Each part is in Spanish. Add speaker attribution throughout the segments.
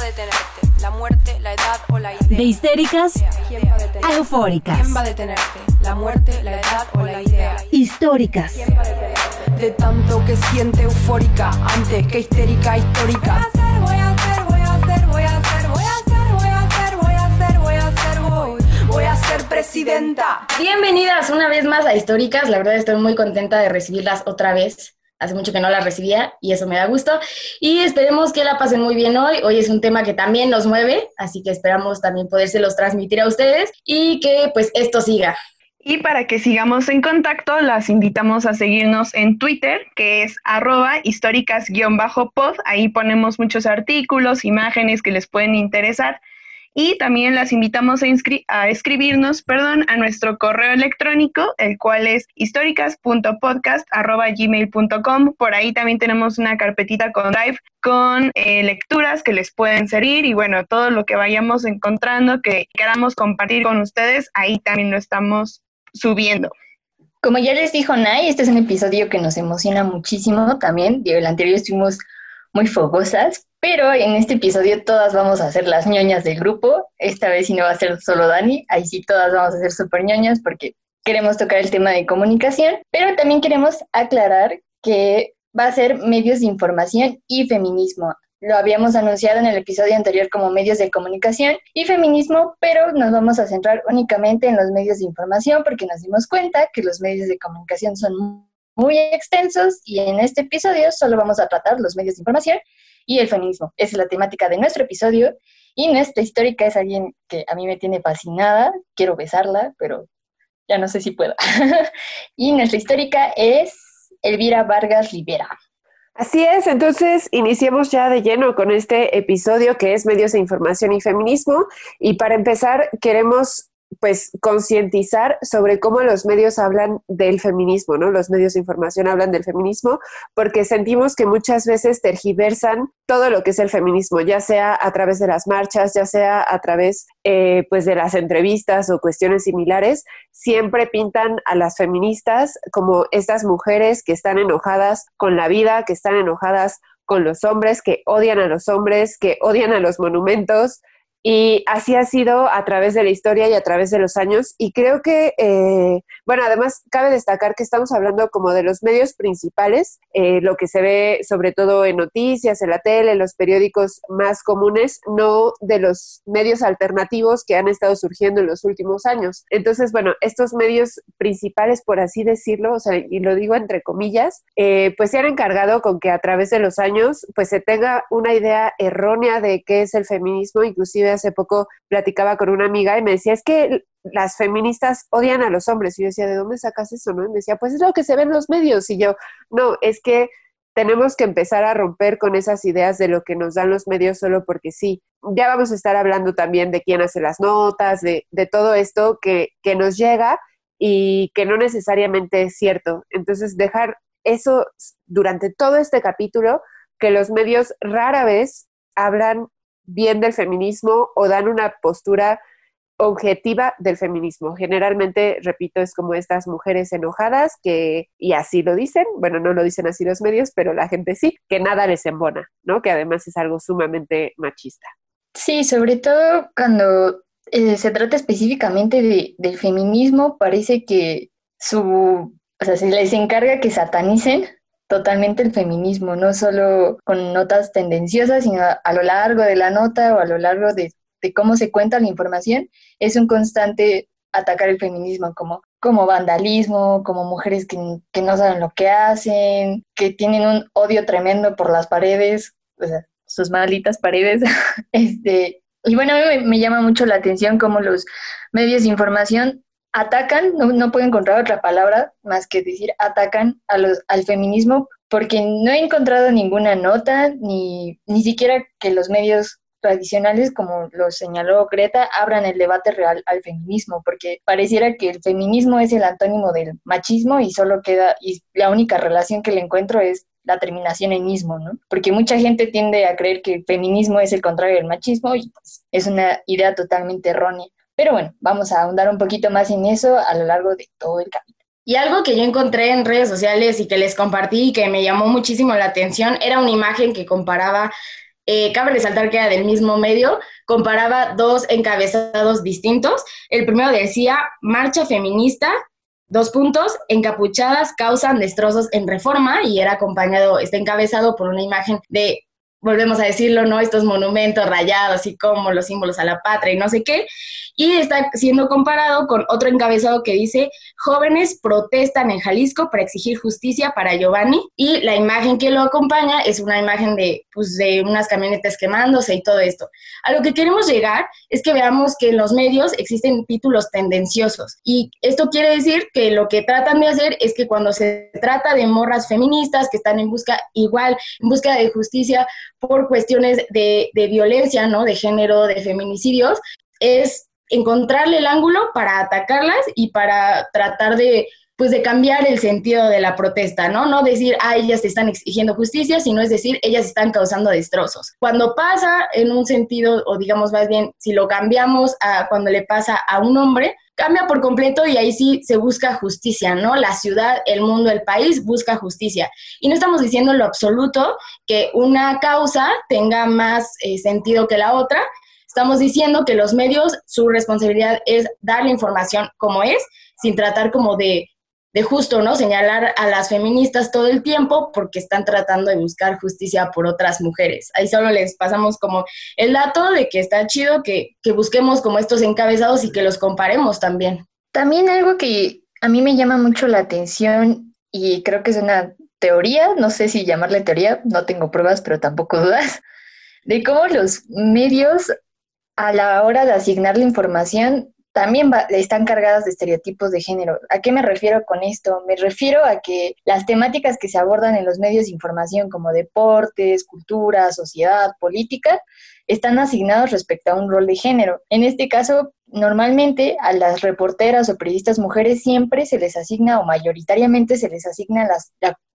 Speaker 1: va a detenerte? ¿La muerte, la edad o la idea?
Speaker 2: De histéricas
Speaker 1: ¿Quién va a
Speaker 2: a eufóricas.
Speaker 1: ¿Quién va a detenerte? ¿La muerte, la edad o la idea?
Speaker 2: Históricas.
Speaker 1: De tanto que siente eufórica antes que histérica histórica. Voy a hacer, voy a hacer, voy a hacer, voy a hacer, voy a hacer, voy a hacer, voy a hacer, voy. Voy a ser presidenta.
Speaker 3: Bienvenidas una vez más a Históricas. La verdad estoy muy contenta de recibirlas otra vez. Hace mucho que no las recibía y eso me da gusto. Y esperemos que la pasen muy bien hoy. Hoy es un tema que también nos mueve, así que esperamos también podérselos transmitir a ustedes y que pues esto siga.
Speaker 4: Y para que sigamos en contacto, las invitamos a seguirnos en Twitter, que es arroba históricas-pod. Ahí ponemos muchos artículos, imágenes que les pueden interesar. Y también las invitamos a, a escribirnos perdón, a nuestro correo electrónico, el cual es históricas.podcast.gmail.com. Por ahí también tenemos una carpetita con Drive con eh, lecturas que les pueden servir y bueno, todo lo que vayamos encontrando que queramos compartir con ustedes, ahí también lo estamos subiendo.
Speaker 3: Como ya les dijo Nay, este es un episodio que nos emociona muchísimo también. El anterior estuvimos muy fogosas, pero en este episodio todas vamos a ser las ñoñas del grupo. Esta vez sí no va a ser solo Dani, ahí sí todas vamos a ser súper ñoñas porque queremos tocar el tema de comunicación, pero también queremos aclarar que va a ser medios de información y feminismo. Lo habíamos anunciado en el episodio anterior como medios de comunicación y feminismo, pero nos vamos a centrar únicamente en los medios de información porque nos dimos cuenta que los medios de comunicación son muy extensos y en este episodio solo vamos a tratar los medios de información y el feminismo. Esa es la temática de nuestro episodio y nuestra histórica es alguien que a mí me tiene fascinada, quiero besarla, pero ya no sé si puedo. y nuestra histórica es Elvira Vargas Rivera.
Speaker 5: Así es, entonces iniciemos ya de lleno con este episodio que es Medios de Información y Feminismo y para empezar queremos pues concientizar sobre cómo los medios hablan del feminismo, ¿no? Los medios de información hablan del feminismo porque sentimos que muchas veces tergiversan todo lo que es el feminismo, ya sea a través de las marchas, ya sea a través eh, pues de las entrevistas o cuestiones similares, siempre pintan a las feministas como estas mujeres que están enojadas con la vida, que están enojadas con los hombres, que odian a los hombres, que odian a los monumentos, y así ha sido a través de la historia y a través de los años. Y creo que, eh, bueno, además cabe destacar que estamos hablando como de los medios principales, eh, lo que se ve sobre todo en noticias, en la tele, en los periódicos más comunes, no de los medios alternativos que han estado surgiendo en los últimos años. Entonces, bueno, estos medios principales, por así decirlo, o sea, y lo digo entre comillas, eh, pues se han encargado con que a través de los años, pues se tenga una idea errónea de qué es el feminismo, inclusive hace poco platicaba con una amiga y me decía, es que las feministas odian a los hombres. Y yo decía, ¿de dónde sacas eso? ¿no? Y me decía, pues es lo que se ve en los medios. Y yo, no, es que tenemos que empezar a romper con esas ideas de lo que nos dan los medios solo porque sí. Ya vamos a estar hablando también de quién hace las notas, de, de todo esto que, que nos llega y que no necesariamente es cierto. Entonces, dejar eso durante todo este capítulo, que los medios rara vez hablan bien del feminismo o dan una postura objetiva del feminismo. Generalmente, repito, es como estas mujeres enojadas que, y así lo dicen, bueno, no lo dicen así los medios, pero la gente sí, que nada les embona, ¿no? Que además es algo sumamente machista.
Speaker 3: Sí, sobre todo cuando eh, se trata específicamente de, del feminismo, parece que su, o sea, se les encarga que satanicen totalmente el feminismo, no solo con notas tendenciosas, sino a, lo largo de la nota o a lo largo de, de, cómo se cuenta la información, es un constante atacar el feminismo como, como vandalismo, como mujeres que, que no saben lo que hacen, que tienen un odio tremendo por las paredes, sus malditas paredes. este, y bueno, a mí me, me, llama mucho la atención cómo los medios de información atacan, no, no, puedo encontrar otra palabra más que decir atacan a los, al feminismo, porque no he encontrado ninguna nota, ni, ni siquiera que los medios tradicionales, como lo señaló Greta, abran el debate real al feminismo, porque pareciera que el feminismo es el antónimo del machismo y solo queda, y la única relación que le encuentro es la terminación en ismo, ¿no? Porque mucha gente tiende a creer que el feminismo es el contrario del machismo y pues, es una idea totalmente errónea. Pero bueno, vamos a ahondar un poquito más en eso a lo largo de todo el capítulo.
Speaker 6: Y algo que yo encontré en redes sociales y que les compartí y que me llamó muchísimo la atención era una imagen que comparaba eh, cabe resaltar que era del mismo medio, comparaba dos encabezados distintos. El primero decía, marcha feminista, dos puntos, encapuchadas causan destrozos en reforma y era acompañado, está encabezado por una imagen de volvemos a decirlo, ¿no? Estos monumentos rayados y como los símbolos a la patria y no sé qué. Y está siendo comparado con otro encabezado que dice, jóvenes protestan en Jalisco para exigir justicia para Giovanni. Y la imagen que lo acompaña es una imagen de, pues, de unas camionetas quemándose y todo esto. A lo que queremos llegar es que veamos que en los medios existen títulos tendenciosos. Y esto quiere decir que lo que tratan de hacer es que cuando se trata de morras feministas que están en busca, igual, en busca de justicia, por cuestiones de, violencia, ¿no? De género, de feminicidios, es encontrarle el ángulo para atacarlas y para tratar de pues de cambiar el sentido de la protesta, ¿no? No decir, ah, ellas están exigiendo justicia, sino es decir, ellas están causando destrozos. Cuando pasa en un sentido, o digamos más bien, si lo cambiamos a cuando le pasa a un hombre, cambia por completo y ahí sí se busca justicia, ¿no? La ciudad, el mundo, el país busca justicia. Y no estamos diciendo en lo absoluto que una causa tenga más eh, sentido que la otra. Estamos diciendo que los medios, su responsabilidad es dar la información como es, sin tratar como de de justo, ¿no? Señalar a las feministas todo el tiempo porque están tratando de buscar justicia por otras mujeres. Ahí solo les pasamos como el dato de que está chido que, que busquemos como estos encabezados y que los comparemos también.
Speaker 3: También algo que a mí me llama mucho la atención y creo que es una teoría, no sé si llamarle teoría, no tengo pruebas, pero tampoco dudas, de cómo los medios a la hora de asignar la información también están cargadas de estereotipos de género. ¿A qué me refiero con esto? Me refiero a que las temáticas que se abordan en los medios de información como deportes, cultura, sociedad, política, están asignados respecto a un rol de género. En este caso, normalmente a las reporteras o periodistas mujeres siempre se les asigna o mayoritariamente se les asigna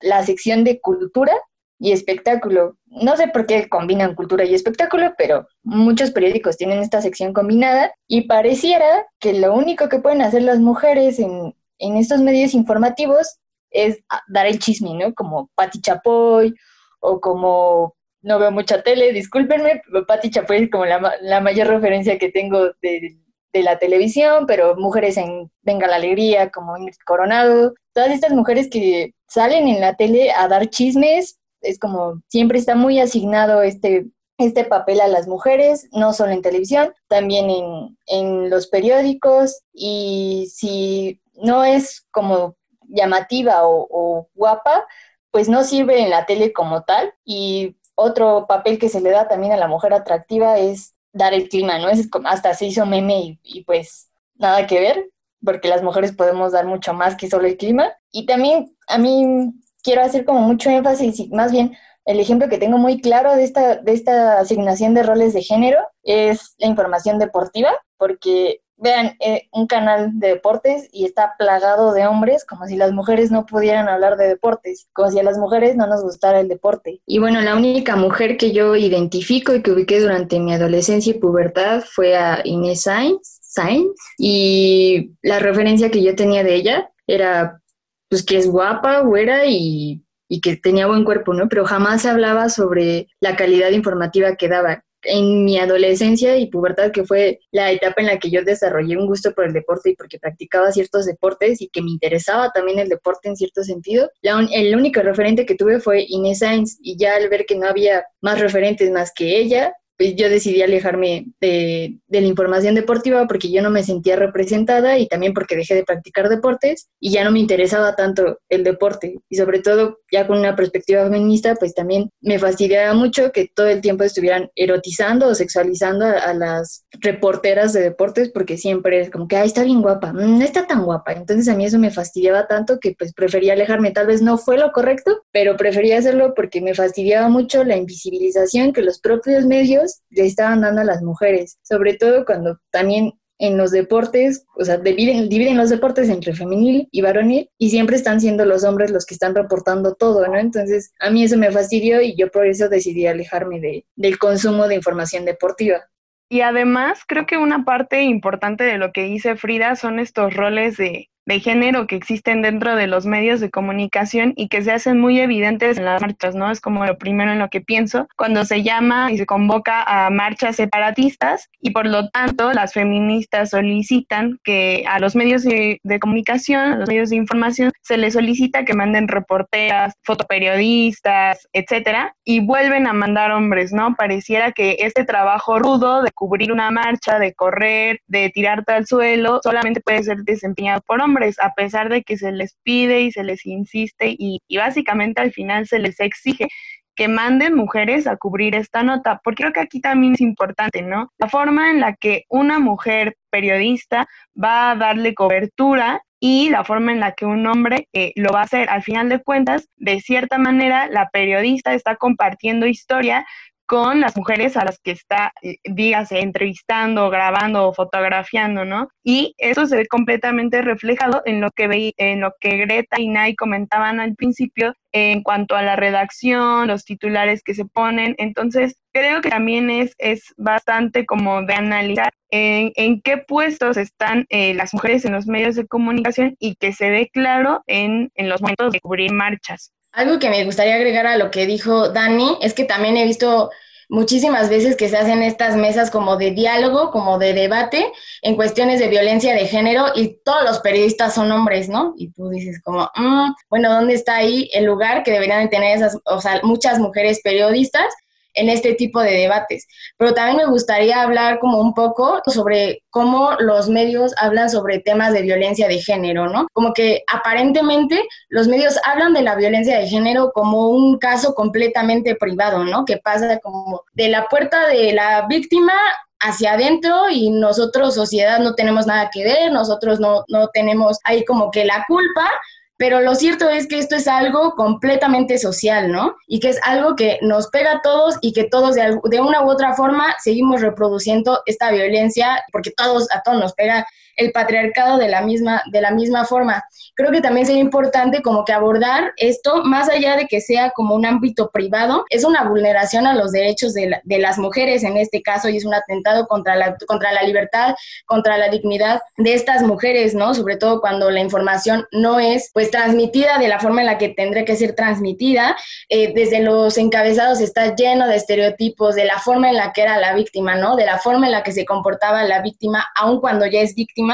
Speaker 3: la sección de cultura y espectáculo. No sé por qué combinan cultura y espectáculo, pero muchos periódicos tienen esta sección combinada y pareciera que lo único que pueden hacer las mujeres en, estos medios informativos es dar el chisme, ¿no? Como Patti Chapoy o como no veo mucha tele, discúlpenme, Patti Chapoy es como la, la mayor referencia que tengo de, de, la televisión, pero mujeres en Venga la Alegría, como Ingrid Coronado, todas estas mujeres que salen en la tele a dar chismes es como siempre está muy asignado este, este papel a las mujeres, no solo en televisión, también en, los periódicos y si no es como llamativa o, guapa, pues no sirve en la tele como tal. Y otro papel que se le da también a la mujer atractiva es dar el clima, ¿no? Es hasta se hizo meme y, y pues nada que ver, porque las mujeres podemos dar mucho más que solo el clima. Y también a mí quiero hacer como mucho énfasis y más bien el ejemplo que tengo muy claro de esta, de esta asignación de roles de género es la información deportiva, porque vean, eh, un canal de deportes y está plagado de hombres, como si las mujeres no pudieran hablar de deportes, como si a las mujeres no nos gustara el deporte. Y bueno, la única mujer que yo identifico y que ubiqué durante mi adolescencia y pubertad fue a Inés Sainz, Sainz y la referencia que yo tenía de ella era pues que es guapa, güera y, y que tenía buen cuerpo, ¿no? Pero jamás se hablaba sobre la calidad informativa que daba. En mi adolescencia y pubertad, que fue la etapa en la que yo desarrollé un gusto por el deporte y porque practicaba ciertos deportes y que me interesaba también el deporte en cierto sentido, el único referente que tuve fue Inés Sainz y ya al ver que no había más referentes más que ella, pues yo decidí alejarme de, de, la información deportiva porque yo no me sentía representada y también porque dejé de practicar deportes y ya no me interesaba tanto el deporte. Y sobre todo, ya con una perspectiva feminista, pues también me fastidiaba mucho que todo el tiempo estuvieran erotizando o sexualizando a, las reporteras de deportes porque siempre es como que, ay, está bien guapa, no está tan guapa. Entonces a mí eso me fastidiaba tanto que pues prefería alejarme. Tal vez no fue lo correcto, pero prefería hacerlo porque me fastidiaba mucho la invisibilización que los propios medios le estaban dando a las mujeres, sobre todo cuando también en los deportes, o sea, dividen, dividen los deportes entre femenil y varonil y siempre están siendo los hombres los que están reportando todo, ¿no? Entonces, a mí eso me fastidió y yo por eso decidí alejarme de, del consumo de información deportiva.
Speaker 4: Y además, creo que una parte importante de lo que dice Frida son estos roles de de género que existen dentro de los medios de comunicación y que se hacen muy evidentes en las marchas, ¿no? Es como lo primero en lo que pienso cuando se llama y se convoca a marchas separatistas y por lo tanto las feministas solicitan que a los medios de, comunicación, a los medios de información, se les solicita que manden reporteras, fotoperiodistas, etcétera, y vuelven a mandar hombres, ¿no? Pareciera que este trabajo rudo de cubrir una marcha, de correr, de tirarte al suelo, solamente puede ser desempeñado por hombres, a pesar de que se les pide y se les insiste y, básicamente al final se les exige que manden mujeres a cubrir esta nota, porque creo que aquí también es importante, ¿no? La forma en la que una mujer periodista va a darle cobertura y la forma en la que un hombre eh, lo va a hacer. Al final de cuentas, de cierta manera, la periodista está compartiendo historia con las mujeres a las que está, eh, dígase, entrevistando, grabando o fotografiando, ¿no? Y eso se ve completamente reflejado en lo que ve, en lo que Greta y Nay comentaban al principio en cuanto a la redacción, los titulares que se ponen. Entonces, creo que también es, es bastante como de analizar en, en qué puestos están eh, las mujeres en los medios de comunicación y que se ve claro en, en los momentos de cubrir marchas.
Speaker 6: Algo que me gustaría agregar a lo que dijo Dani es que también he visto muchísimas veces que se hacen estas mesas como de diálogo, como de debate en cuestiones de violencia de género y todos los periodistas son hombres, ¿no? Y tú dices como, mm, bueno, ¿dónde está ahí el lugar que deberían de tener esas, o sea, muchas mujeres periodistas? En este tipo de debates. Pero también me gustaría hablar como un poco sobre cómo los medios hablan sobre temas de violencia de género, ¿no? Como que aparentemente los medios hablan de la violencia de género como un caso completamente privado, ¿no? Que pasa como de la puerta de la víctima hacia adentro y nosotros, sociedad, no tenemos nada que ver, nosotros no, no tenemos ahí como que la culpa, pero lo cierto es que esto es algo completamente social, ¿no? Y que es algo que nos pega a todos y que todos de, de una u otra forma seguimos reproduciendo esta violencia porque todos a todos nos pega el patriarcado de la misma, de la misma forma. Creo que también sería importante como que abordar esto, más allá de que sea como un ámbito privado, es una vulneración a los derechos de, las mujeres en este caso y es un atentado contra la, contra la libertad, contra la dignidad de estas mujeres, ¿no? Sobre todo cuando la información no es pues transmitida de la forma en la que tendría que ser transmitida. Eh, desde los encabezados está lleno de estereotipos de la forma en la que era la víctima, ¿no? De la forma en la que se comportaba la víctima, aun cuando ya es víctima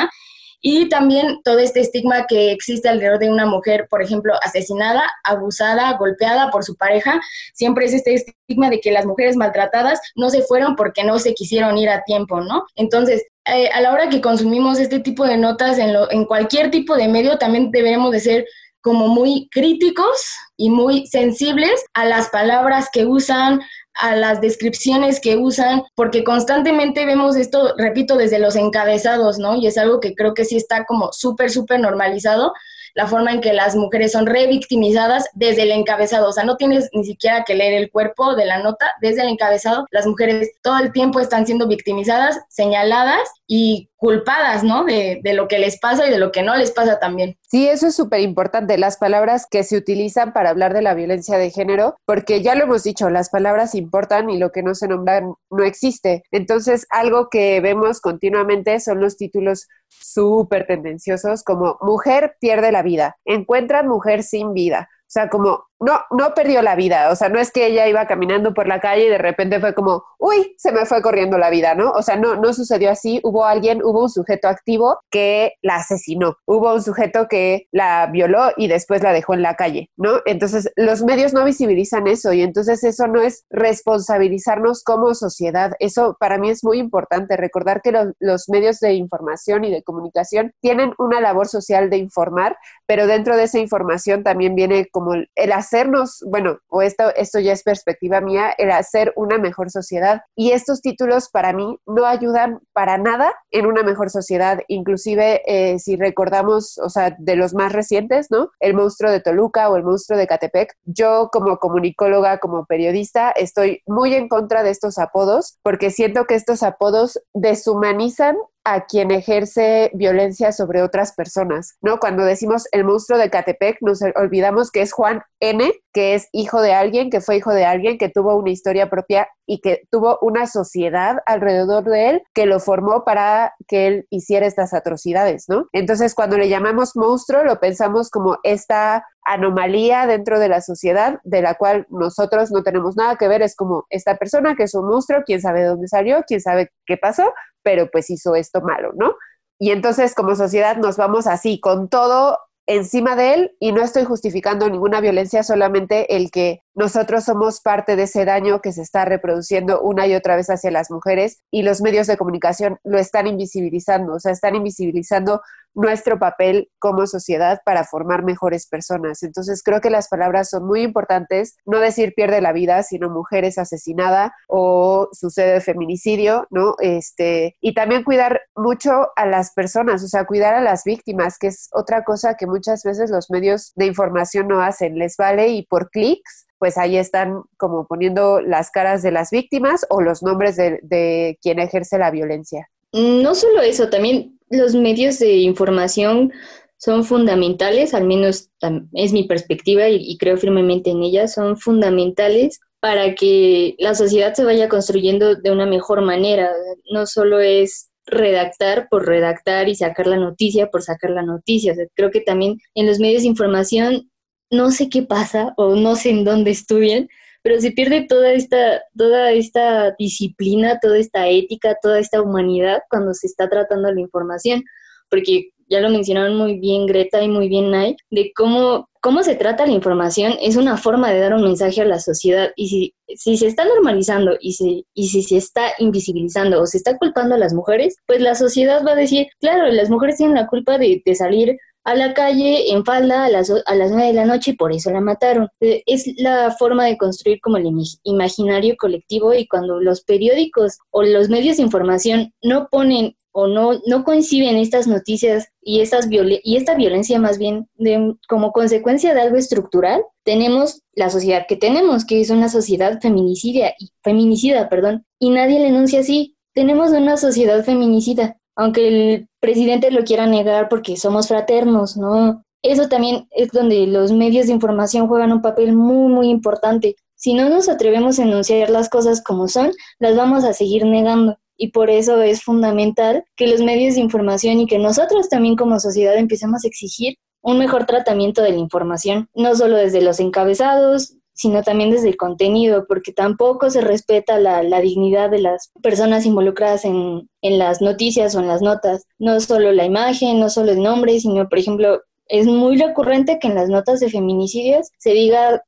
Speaker 6: y también todo este estigma que existe alrededor de una mujer, por ejemplo, asesinada, abusada, golpeada por su pareja, siempre es este estigma de que las mujeres maltratadas no se fueron porque no se quisieron ir a tiempo, ¿no? Entonces, eh, a la hora que consumimos este tipo de notas en, en cualquier tipo de medio, también debemos de ser como muy críticos y muy sensibles a las palabras que usan, a las descripciones que usan, porque constantemente vemos esto, repito, desde los encabezados, ¿no? Y es algo que creo que sí está como súper, súper normalizado, la forma en que las mujeres son revictimizadas desde el encabezado. O sea, no tienes ni siquiera que leer el cuerpo de la nota, desde el encabezado, las mujeres todo el tiempo están siendo victimizadas, señaladas y culpadas, ¿no? De, de, lo que les pasa y de lo que no les pasa también.
Speaker 5: Sí, eso es súper importante, las palabras que se utilizan para hablar de la violencia de género, porque ya lo hemos dicho, las palabras importan y lo que no se nombran no existe. Entonces, algo que vemos continuamente son los títulos súper tendenciosos como Mujer pierde la vida, encuentran mujer sin vida. O sea, como no, no perdió la vida, o sea, no es que ella iba caminando por la calle y de repente fue como, uy, se me fue corriendo la vida, ¿no? O sea, no, no sucedió así, hubo alguien, hubo un sujeto activo que la asesinó, hubo un sujeto que la violó y después la dejó en la calle, ¿no? Entonces, los medios no visibilizan eso y entonces eso no es responsabilizarnos como sociedad, eso para mí es muy importante, recordar que los medios de información y de comunicación tienen una labor social de informar, pero dentro de esa información también viene como el hacer hacernos, bueno, o esto, esto ya es perspectiva mía, era hacer una mejor sociedad. Y estos títulos para mí no ayudan para nada en una mejor sociedad. Inclusive eh, si recordamos, o sea, de los más recientes, ¿no? El monstruo de Toluca o el monstruo de Catepec. Yo como comunicóloga, como periodista, estoy muy en contra de estos apodos porque siento que estos apodos deshumanizan a quien ejerce violencia sobre otras personas, ¿no? Cuando decimos el monstruo de Catepec, nos olvidamos que es Juan N, que es hijo de alguien, que fue hijo de alguien, que tuvo una historia propia y que tuvo una sociedad alrededor de él que lo formó para que él hiciera estas atrocidades, ¿no? Entonces, cuando le llamamos monstruo, lo pensamos como esta anomalía dentro de la sociedad de la cual nosotros no tenemos nada que ver, es como esta persona que es un monstruo, quién sabe dónde salió, quién sabe qué pasó, pero pues hizo esto malo, ¿no? Y entonces como sociedad nos vamos así, con todo encima de él y no estoy justificando ninguna violencia, solamente el que nosotros somos parte de ese daño que se está reproduciendo una y otra vez hacia las mujeres y los medios de comunicación lo están invisibilizando, o sea, están invisibilizando nuestro papel como sociedad para formar mejores personas. Entonces creo que las palabras son muy importantes, no decir pierde la vida, sino mujeres asesinada o sucede feminicidio, ¿no? Este, y también cuidar mucho a las personas, o sea, cuidar a las víctimas, que es otra cosa que muchas veces los medios de información no hacen, les vale y por clics pues ahí están como poniendo las caras de las víctimas o los nombres de, quien ejerce la violencia.
Speaker 3: No solo eso, también los medios de información son fundamentales, al menos es mi perspectiva y, creo firmemente en ella, son fundamentales para que la sociedad se vaya construyendo de una mejor manera. No solo es redactar por redactar y sacar la noticia por sacar la noticia. creo que también en los medios de información no sé qué pasa o no sé en dónde estudian, pero se pierde toda esta, toda esta disciplina, toda esta ética, toda esta humanidad cuando se está tratando la información, porque ya lo mencionaron muy bien Greta y muy bien Nay, de cómo, cómo se trata la información es una forma de dar un mensaje a la sociedad y si, si se está normalizando y, si, y si se está invisibilizando o se está culpando a las mujeres, pues la sociedad va a decir, claro, las mujeres tienen la culpa de, salir a la calle en falda a las, a las 9 de la noche y por eso la mataron. Eh, es la forma de construir como el imaginario colectivo y cuando los periódicos o los medios de información no ponen o no, no coinciden estas noticias y, estas y esta violencia más bien de, como consecuencia de algo estructural, tenemos la sociedad que tenemos, que es una sociedad feminicida, feminicida perdón, y nadie le enuncia así. Tenemos una sociedad feminicida aunque el presidente lo quiera negar porque somos fraternos, ¿no? Eso también es donde los medios de información juegan un papel muy, muy importante. Si no nos atrevemos a enunciar las cosas como son, las vamos a seguir negando. Y por eso es fundamental que los medios de información y que nosotros también como sociedad empecemos a exigir un mejor tratamiento de la información, no solo desde los encabezados, sino también desde el contenido, porque tampoco se respeta la, dignidad de las personas involucradas en, en, las noticias o en las notas. No solo la imagen, no solo el nombre, sino, por ejemplo, es muy recurrente que en las notas de feminicidios se diga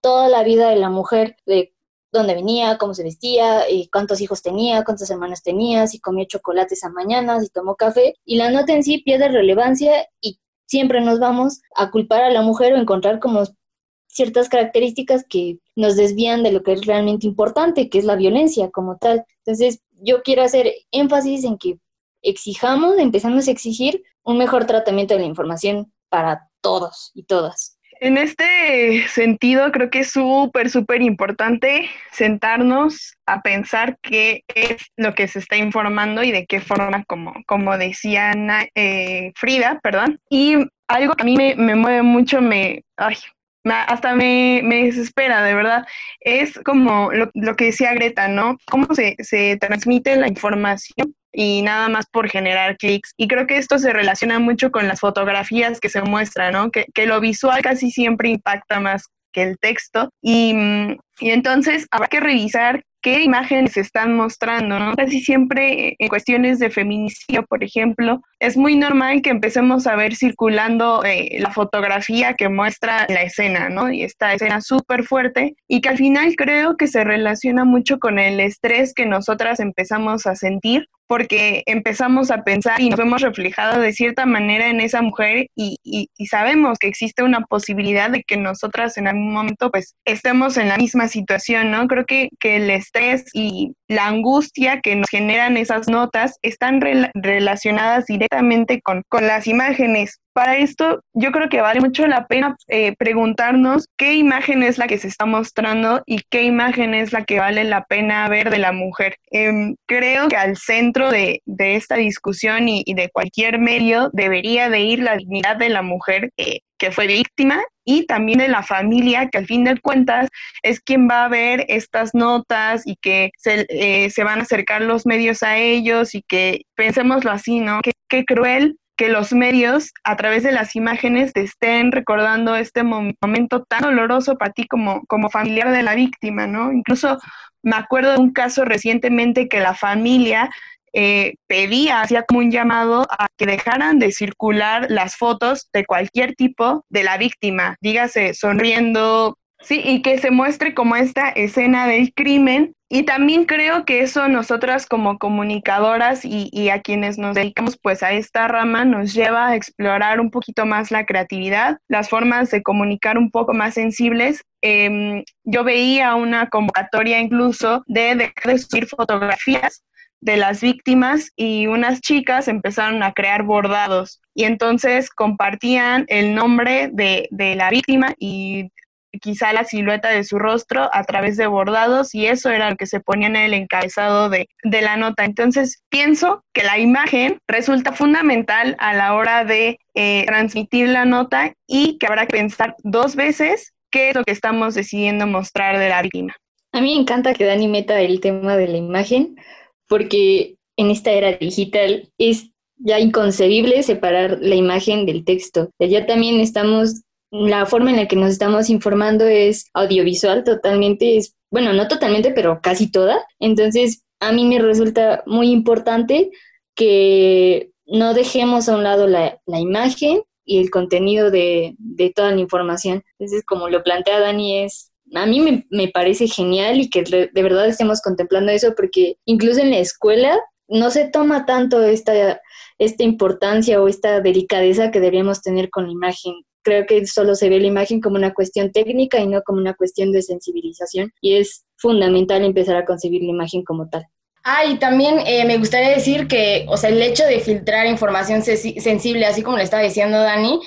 Speaker 3: toda la vida de la mujer, de dónde venía, cómo se vestía, y cuántos hijos tenía, cuántas hermanas tenía, si comió chocolates a mañana, si tomó café, y la nota en sí pierde relevancia y siempre nos vamos a culpar a la mujer o encontrar como ciertas características que nos desvían de lo que es realmente importante, que es la violencia como tal. Entonces, yo quiero hacer énfasis en que exijamos, empezamos a exigir un mejor tratamiento de la información para todos y todas.
Speaker 4: En este sentido, creo que es súper, súper importante sentarnos a pensar qué es lo que se está informando y de qué forma, como, como decía eh, Frida, perdón. Y algo que a mí me, me mueve mucho, me, ay, hasta me, me, desespera, de verdad. Es como lo, que decía Greta, ¿no? Cómo se, se, transmite la información y nada más por generar clics. Y creo que esto se relaciona mucho con las fotografías que se muestran, ¿no? Que, que lo visual casi siempre impacta más que el texto. Y, mm, y entonces habrá que revisar qué imágenes están mostrando, ¿no? Casi siempre eh, en cuestiones de feminicidio, por ejemplo, es muy normal que empecemos a ver circulando eh, la fotografía que muestra la escena, ¿no? Y esta escena súper fuerte y que al final creo que se relaciona mucho con el estrés que nosotras empezamos a sentir porque empezamos a pensar y nos vemos reflejados de cierta manera en esa mujer y, y, sabemos que existe una posibilidad de que nosotras en algún momento pues estemos en la misma situación, ¿no? Creo que, que el estrés y la angustia que nos generan esas notas están relacionadas directamente con, con las imágenes. Para esto, yo creo que vale mucho la pena eh, preguntarnos qué imagen es la que se está mostrando y qué imagen es la que vale la pena ver de la mujer. Em, creo que al centro de, esta discusión y, de cualquier medio debería de ir la dignidad de la mujer eh, que fue víctima y también de la familia, que al fin de cuentas es quien va a ver estas notas y que se, eh, se van a acercar los medios a ellos y que pensémoslo así, ¿no? qué cruel que los medios a través de las imágenes te estén recordando este momento tan doloroso para ti como, como familiar de la víctima, ¿no? Incluso me acuerdo de un caso recientemente que la familia eh, pedía, hacía como un llamado a que dejaran de circular las fotos de cualquier tipo de la víctima, dígase sonriendo, Sí, y que se muestre como esta escena del crimen. Y también creo que eso nosotras como comunicadoras y, a quienes nos dedicamos pues a esta rama nos lleva a explorar un poquito más la creatividad, las formas de comunicar un poco más sensibles. Em, yo veía una convocatoria incluso de dejar de subir fotografías de las víctimas y unas chicas empezaron a crear bordados y entonces compartían el nombre de, de la víctima y quizá la silueta de su rostro a través de bordados y eso era lo que se ponía en el encabezado de, la nota. Entonces, pienso que la imagen resulta fundamental a la hora de eh, transmitir la nota y que habrá que pensar dos veces qué es lo que estamos decidiendo mostrar de la víctima.
Speaker 3: A mí me encanta que Dani meta el tema de la imagen porque en esta era digital es ya inconcebible separar la imagen del texto. Ya también estamos la forma en la que nos estamos informando es audiovisual totalmente, es, bueno, no totalmente, pero casi toda. Entonces, a mí me resulta muy importante que no dejemos a un lado la, imagen y el contenido de, toda la información. Entonces, como lo plantea Dani, es, a mí me, me parece genial y que de verdad estemos contemplando eso porque incluso en la escuela no se toma tanto esta, esta importancia o esta delicadeza que deberíamos tener con la imagen creo que solo se ve la imagen como una cuestión técnica y no como una cuestión de sensibilización y es fundamental empezar a concebir la imagen como tal.
Speaker 6: Ah, y también eh, me gustaría decir que, o sea, el hecho de filtrar información sensible, así como le estaba diciendo Dani,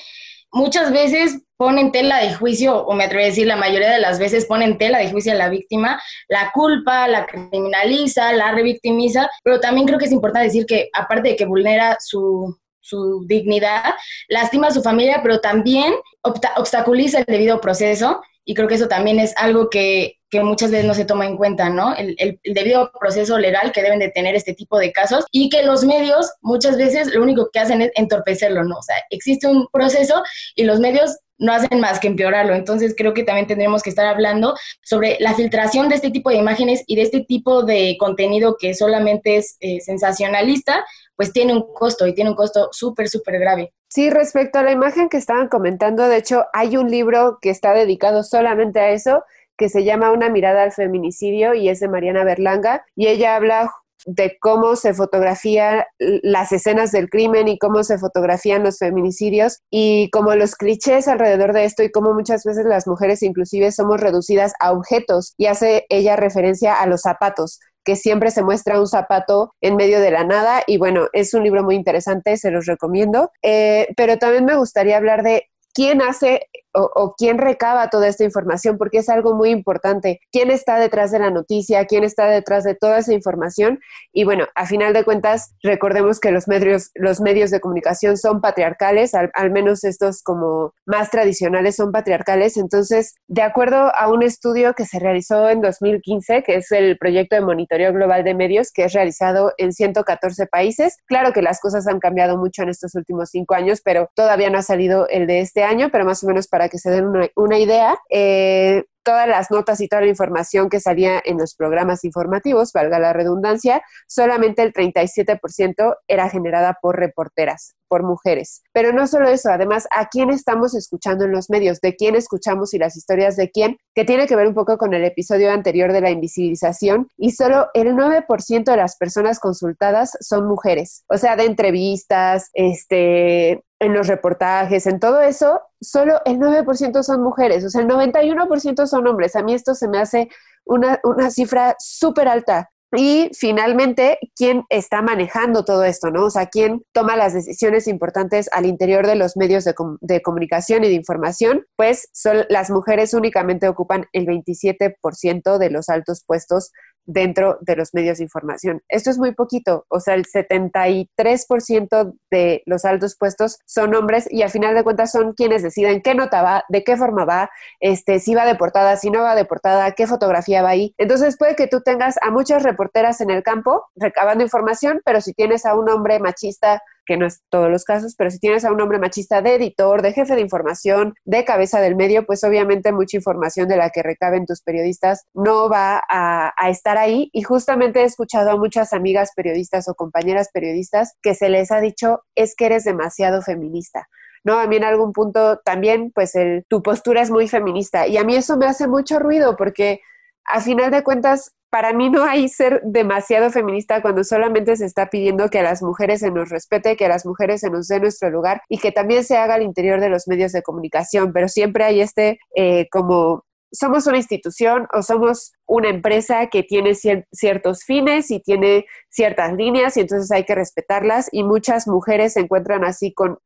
Speaker 6: muchas veces ponen tela de juicio, o me atrevo a decir la mayoría de las veces ponen tela de juicio a la víctima, la culpa, la criminaliza, la revictimiza, pero también creo que es importante decir que aparte de que vulnera su, su dignidad, lastima a su familia, pero también obstaculiza el debido proceso y creo que eso también es algo que, muchas veces no se toma en cuenta, ¿no? El, el, debido proceso legal que deben de tener este tipo de casos y que los medios muchas veces lo único que hacen es entorpecerlo, ¿no? O sea, existe un proceso y los medios no hacen más que empeorarlo. Entonces creo que también tendremos que estar hablando sobre la filtración de este tipo de imágenes y de este tipo de contenido que solamente es eh, sensacionalista, pues tiene un costo y tiene un costo súper, súper grave.
Speaker 5: Sí, respecto a la imagen que estaban comentando, de hecho hay un libro que está dedicado solamente a eso, que se llama Una mirada al feminicidio y es de Mariana Berlanga y ella habla de cómo se fotografían las escenas del crimen y cómo se fotografían los feminicidios y como los clichés alrededor de esto y cómo muchas veces las mujeres inclusive somos reducidas a objetos y hace ella referencia a los zapatos que siempre se muestra un zapato en medio de la nada y bueno, es un libro muy interesante, se los recomiendo. Eh, pero también me gustaría hablar de quién hace o, quién recaba toda esta información, porque es algo muy importante. ¿Quién está detrás de la noticia? ¿Quién está detrás de toda esa información? Y bueno, a final de cuentas, recordemos que los medios, los medios de comunicación son patriarcales, al, menos estos como más tradicionales son patriarcales. Entonces, de acuerdo a un estudio que se realizó en 2015, que es el proyecto de monitoreo global de medios, que es realizado en 114 países, claro que las cosas han cambiado mucho en estos últimos cinco años, pero todavía no ha salido el de este año, pero más o menos para que se den una, idea, eh, todas las notas y toda la información que salía en los programas informativos, valga la redundancia, solamente el 37% era generada por reporteras, por mujeres. Pero no solo eso, además, ¿a quién estamos escuchando en los medios? ¿De quién escuchamos y las historias de quién? Que tiene que ver un poco con el episodio anterior de la invisibilización y solo el 9% de las personas consultadas son mujeres. O sea, de entrevistas, este, en los reportajes, en todo eso, solo el 9% son mujeres, o sea, el 91% son hombres. A mí esto se me hace una, una cifra súper alta. Y finalmente, ¿quién está manejando todo esto, no? O sea, ¿quién toma las decisiones importantes al interior de los medios de, de comunicación y de información? Pues son, las mujeres únicamente ocupan el 27% de los altos puestos dentro de los medios de información. Esto es muy poquito, o sea, el 73% de los altos puestos son hombres y a final de cuentas son quienes deciden qué nota va, de qué forma va, este, si va deportada, si no va deportada, qué fotografía va ahí. Entonces puede que tú tengas a muchas reporteras en el campo recabando información, pero si tienes a un hombre machista que no es todos los casos, pero si tienes a un hombre machista de editor, de jefe de información, de cabeza del medio, pues obviamente mucha información de la que recaben tus periodistas no va a, estar ahí. Y justamente he escuchado a muchas amigas periodistas o compañeras periodistas que se les ha dicho es que eres demasiado feminista. ¿no? A mí en algún punto también, pues tu postura es muy feminista y a mí eso me hace mucho ruido porque a final de cuentas para mí no hay ser demasiado feminista cuando solamente se está pidiendo que a las mujeres se nos respete, que a las mujeres se nos dé nuestro lugar y que también se haga al interior de los medios de comunicación, pero siempre hay este eh, como somos una institución o somos una empresa que tiene ciertos fines y tiene ciertas líneas y entonces hay que respetarlas y muchas mujeres se encuentran así con,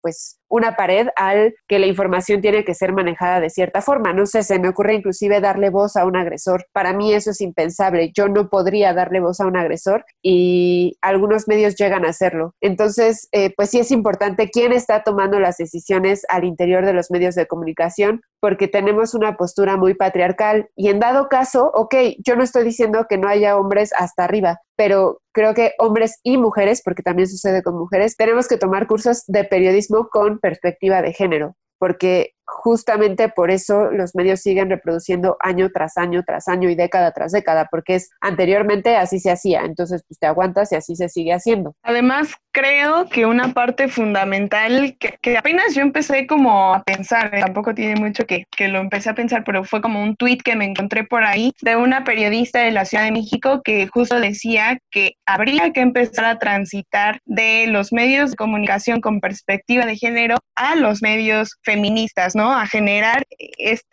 Speaker 5: pues una pared al que la información tiene que ser manejada de cierta forma. No sé, se me ocurre inclusive darle voz a un agresor. Para mí eso es impensable. Yo no podría darle voz a un agresor y algunos medios llegan a hacerlo. Entonces, eh, pues sí es importante quién está tomando las decisiones al interior de los medios de comunicación porque tenemos una postura muy patriarcal y en dado caso ok, yo no estoy diciendo que no haya hombres hasta arriba, pero creo que hombres y mujeres, porque también sucede con mujeres, tenemos que tomar cursos de periodismo con perspectiva de género, porque justamente por eso los medios siguen reproduciendo año tras año tras año y década tras década, porque es anteriormente así se hacía, entonces pues te aguantas y así se sigue haciendo.
Speaker 4: Además, creo que una parte fundamental que, apenas yo empecé como a pensar, eh, tampoco tiene mucho que, que lo empecé a pensar, pero fue como un tweet que me encontré por ahí de una periodista de la Ciudad de México que justo decía que habría que empezar a transitar de los medios de comunicación con perspectiva de género a los medios feministas, ¿no? A generar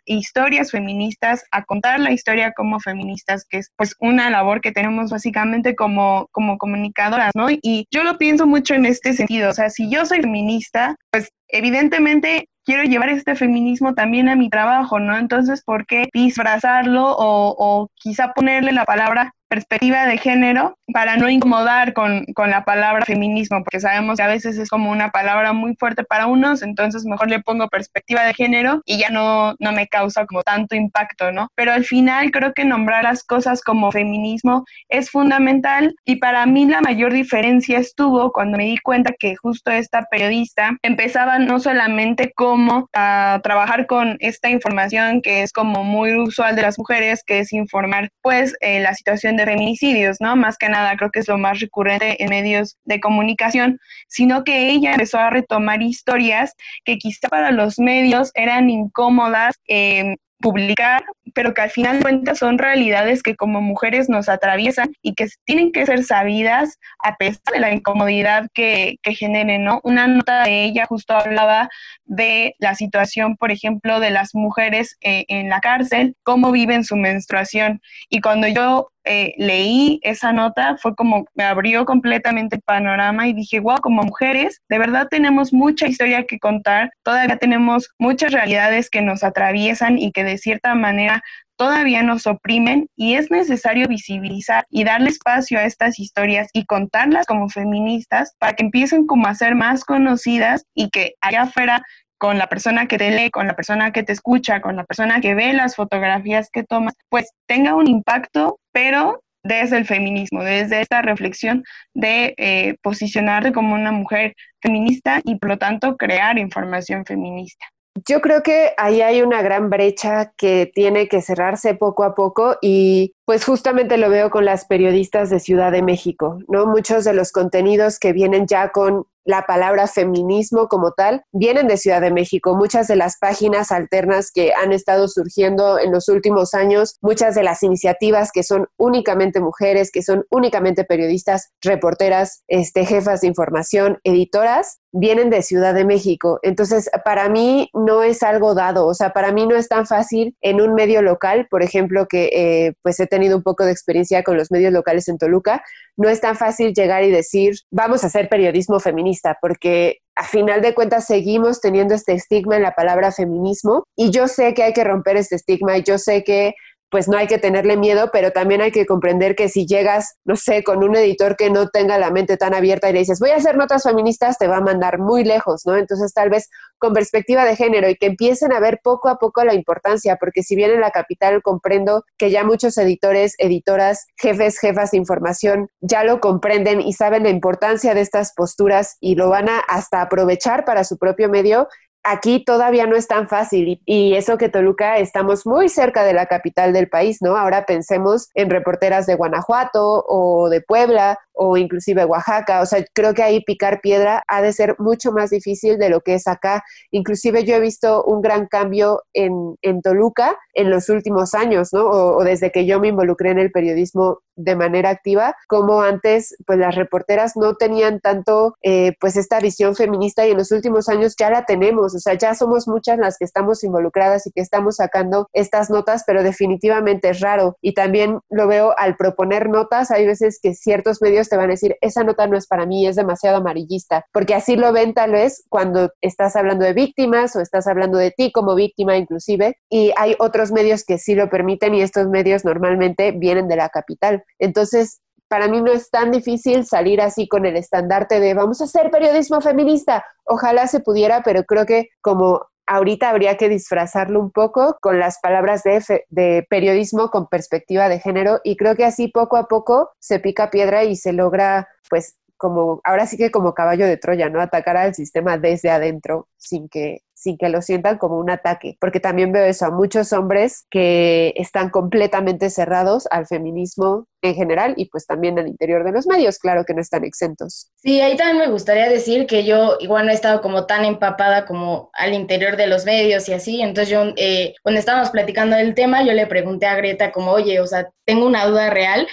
Speaker 4: historias feministas, a contar la historia como feministas, que es pues una labor que tenemos básicamente como, como comunicadoras, ¿no? Y yo lo pienso mucho en este sentido, o sea, si yo soy feminista, pues evidentemente quiero llevar este feminismo también a mi trabajo, ¿no? Entonces, ¿por qué disfrazarlo o, o quizá ponerle la palabra perspectiva de género para no incomodar con, con, la palabra feminismo, porque sabemos que a veces es como una palabra muy fuerte para unos, entonces mejor le pongo perspectiva de género y ya no, no me causa como tanto impacto, ¿no? Pero al final creo que nombrar las cosas como feminismo es fundamental y para mí la mayor diferencia estuvo cuando me di cuenta que justo esta periodista empezaba no solamente como a trabajar con esta información que es como muy usual de las mujeres, que es informar pues eh, la situación de feminicidios, ¿no? Más que nada creo que es lo más recurrente en medios de comunicación, sino que ella empezó a retomar historias que quizá para los medios eran incómodas, eh, publicar, pero que al final de cuentas son realidades que como mujeres nos atraviesan y que tienen que ser sabidas a pesar de la incomodidad que, que generen, ¿no? Una nota de ella justo hablaba de la situación, por ejemplo, de las mujeres eh, en la cárcel, cómo viven su menstruación. Y cuando yo eh, leí esa nota, fue como me abrió completamente el panorama y dije, wow, como mujeres, de verdad tenemos mucha historia que contar, todavía tenemos muchas realidades que nos atraviesan y que de cierta manera todavía nos oprimen y es necesario visibilizar y darle espacio a estas historias y contarlas como feministas para que empiecen como a ser más conocidas y que allá afuera con la persona que te lee, con la persona que te escucha, con la persona que ve las fotografías que tomas, pues tenga un impacto, pero desde el feminismo, desde esta reflexión de eh, posicionarte como una mujer feminista y por lo tanto crear información feminista.
Speaker 5: Yo creo que ahí hay una gran brecha que tiene que cerrarse poco a poco y pues justamente lo veo con las periodistas de Ciudad de México, ¿no? Muchos de los contenidos que vienen ya con la palabra feminismo como tal vienen de Ciudad de México. Muchas de las páginas alternas que han estado surgiendo en los últimos años, muchas de las iniciativas que son únicamente mujeres, que son únicamente periodistas, reporteras, este, jefas de información, editoras, vienen de Ciudad de México. Entonces, para mí no es algo dado, o sea, para mí no es tan fácil en un medio local, por ejemplo, que eh, pues he tenido tenido un poco de experiencia con los medios locales en Toluca, no es tan fácil llegar y decir, vamos a hacer periodismo feminista, porque a final de cuentas seguimos teniendo este estigma en la palabra feminismo y yo sé que hay que romper este estigma y yo sé que pues no hay que tenerle miedo, pero también hay que comprender que si llegas, no sé, con un editor que no tenga la mente tan abierta y le dices, voy a hacer notas feministas, te va a mandar muy lejos, ¿no? Entonces tal vez con perspectiva de género y que empiecen a ver poco a poco la importancia, porque si bien en la capital comprendo que ya muchos editores, editoras, jefes, jefas de información ya lo comprenden y saben la importancia de estas posturas y lo van a hasta aprovechar para su propio medio, aquí todavía no es tan fácil y, eso que Toluca estamos muy cerca de la capital del país, ¿no? Ahora pensemos en reporteras de Guanajuato o de Puebla o inclusive Oaxaca, o sea, creo que ahí picar piedra ha de ser mucho más difícil de lo que es acá. Inclusive yo he visto un gran cambio en, en Toluca en los últimos años, ¿no? O, desde que yo me involucré en el periodismo de manera activa, como antes, pues las reporteras no tenían tanto, eh, pues esta visión feminista y en los últimos años ya la tenemos, o sea, ya somos muchas las que estamos involucradas y que estamos sacando estas notas, pero definitivamente es raro. Y también lo veo al proponer notas, hay veces que ciertos medios te van a decir, esa nota no es para mí, es demasiado amarillista, porque así lo ven tal vez cuando estás hablando de víctimas o estás hablando de ti como víctima inclusive, y hay otros medios que sí lo permiten y estos medios normalmente vienen de la capital. Entonces, para mí no es tan difícil salir así con el estandarte de vamos a hacer periodismo feminista. Ojalá se pudiera, pero creo que como ahorita habría que disfrazarlo un poco con las palabras de, de, periodismo con perspectiva de género y creo que así poco a poco se pica piedra y se logra pues como ahora sí que como caballo de Troya, ¿no? Atacar al sistema desde adentro sin que sin que lo sientan como un ataque, porque también veo eso a muchos hombres que están completamente cerrados al feminismo en general y pues también al interior de los medios, claro que no están exentos.
Speaker 6: Sí, ahí también me gustaría decir que yo igual no he estado como tan empapada como al interior de los medios y así, entonces yo eh, cuando estábamos platicando del tema, yo le pregunté a Greta como, oye, o sea, tengo una duda real,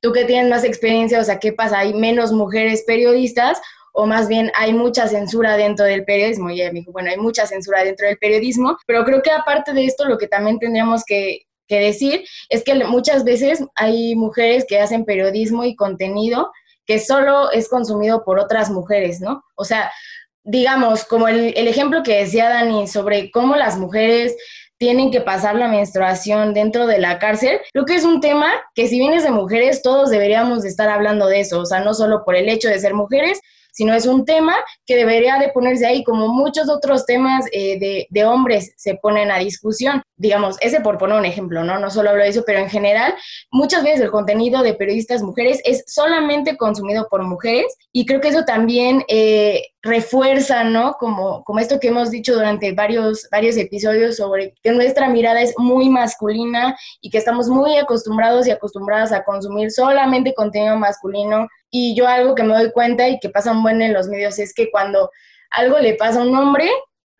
Speaker 6: tú que tienes más experiencia, o sea, ¿qué pasa? ¿Hay menos mujeres periodistas o más bien hay mucha censura dentro del periodismo. Y ella dijo, bueno, hay mucha censura dentro del periodismo, pero creo que aparte de esto, lo que también tendríamos que, decir es que muchas veces hay mujeres que hacen periodismo y contenido que solo es consumido por otras mujeres, ¿no? O sea, digamos, como el, ejemplo que decía Dani sobre cómo las mujeres tienen que pasar la menstruación dentro de la cárcel, creo que es un tema que si vienes de mujeres, todos deberíamos de estar hablando de eso, o sea, no solo por el hecho de ser mujeres, sino es un tema que debería de ponerse ahí, como muchos otros temas eh, de, de, hombres se ponen a discusión. Digamos, ese por poner un ejemplo, ¿no? No solo hablo de eso, pero en general, muchas veces el contenido de periodistas mujeres es solamente consumido por mujeres y creo que eso también eh, refuerza, ¿no? Como, como esto que hemos dicho durante varios, varios episodios sobre que nuestra mirada es muy masculina y que estamos muy acostumbrados y acostumbradas a consumir solamente contenido masculino y yo algo que me doy cuenta y que pasa un buen en los medios es que cuando algo le pasa a un hombre,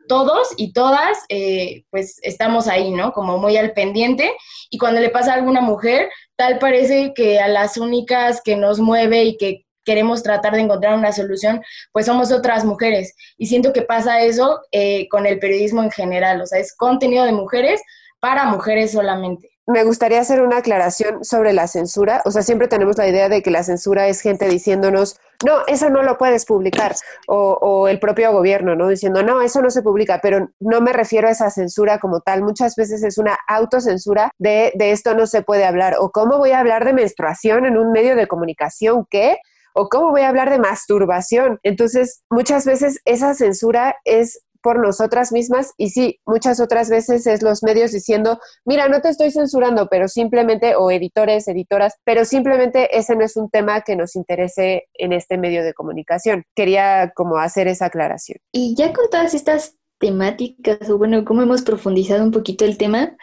Speaker 6: todos y todas, eh, pues estamos ahí, ¿no? Como muy al pendiente. Y cuando le pasa a alguna mujer, tal parece que a las únicas que nos mueve y que queremos tratar de encontrar una solución, pues somos otras mujeres. Y siento que pasa eso eh, con el periodismo en general, o sea, es contenido de mujeres para mujeres solamente
Speaker 5: me gustaría hacer una aclaración sobre la censura. O sea, siempre tenemos la idea de que la censura es gente diciéndonos, no, eso no lo puedes publicar. O, el propio gobierno, ¿no? Diciendo, no, eso no se publica. Pero no me refiero a esa censura como tal. Muchas veces es una autocensura de, de esto no se puede hablar. O cómo voy a hablar de menstruación en un medio de comunicación ¿Qué? o cómo voy a hablar de masturbación. Entonces, muchas veces esa censura es por nosotras mismas y sí, muchas otras veces es los medios diciendo, mira, no te estoy censurando, pero simplemente, o editores, editoras, pero simplemente ese no es un tema que nos interese en este medio de comunicación. Quería como hacer esa aclaración.
Speaker 3: Y ya con todas estas temáticas, o bueno, cómo hemos profundizado un poquito el tema,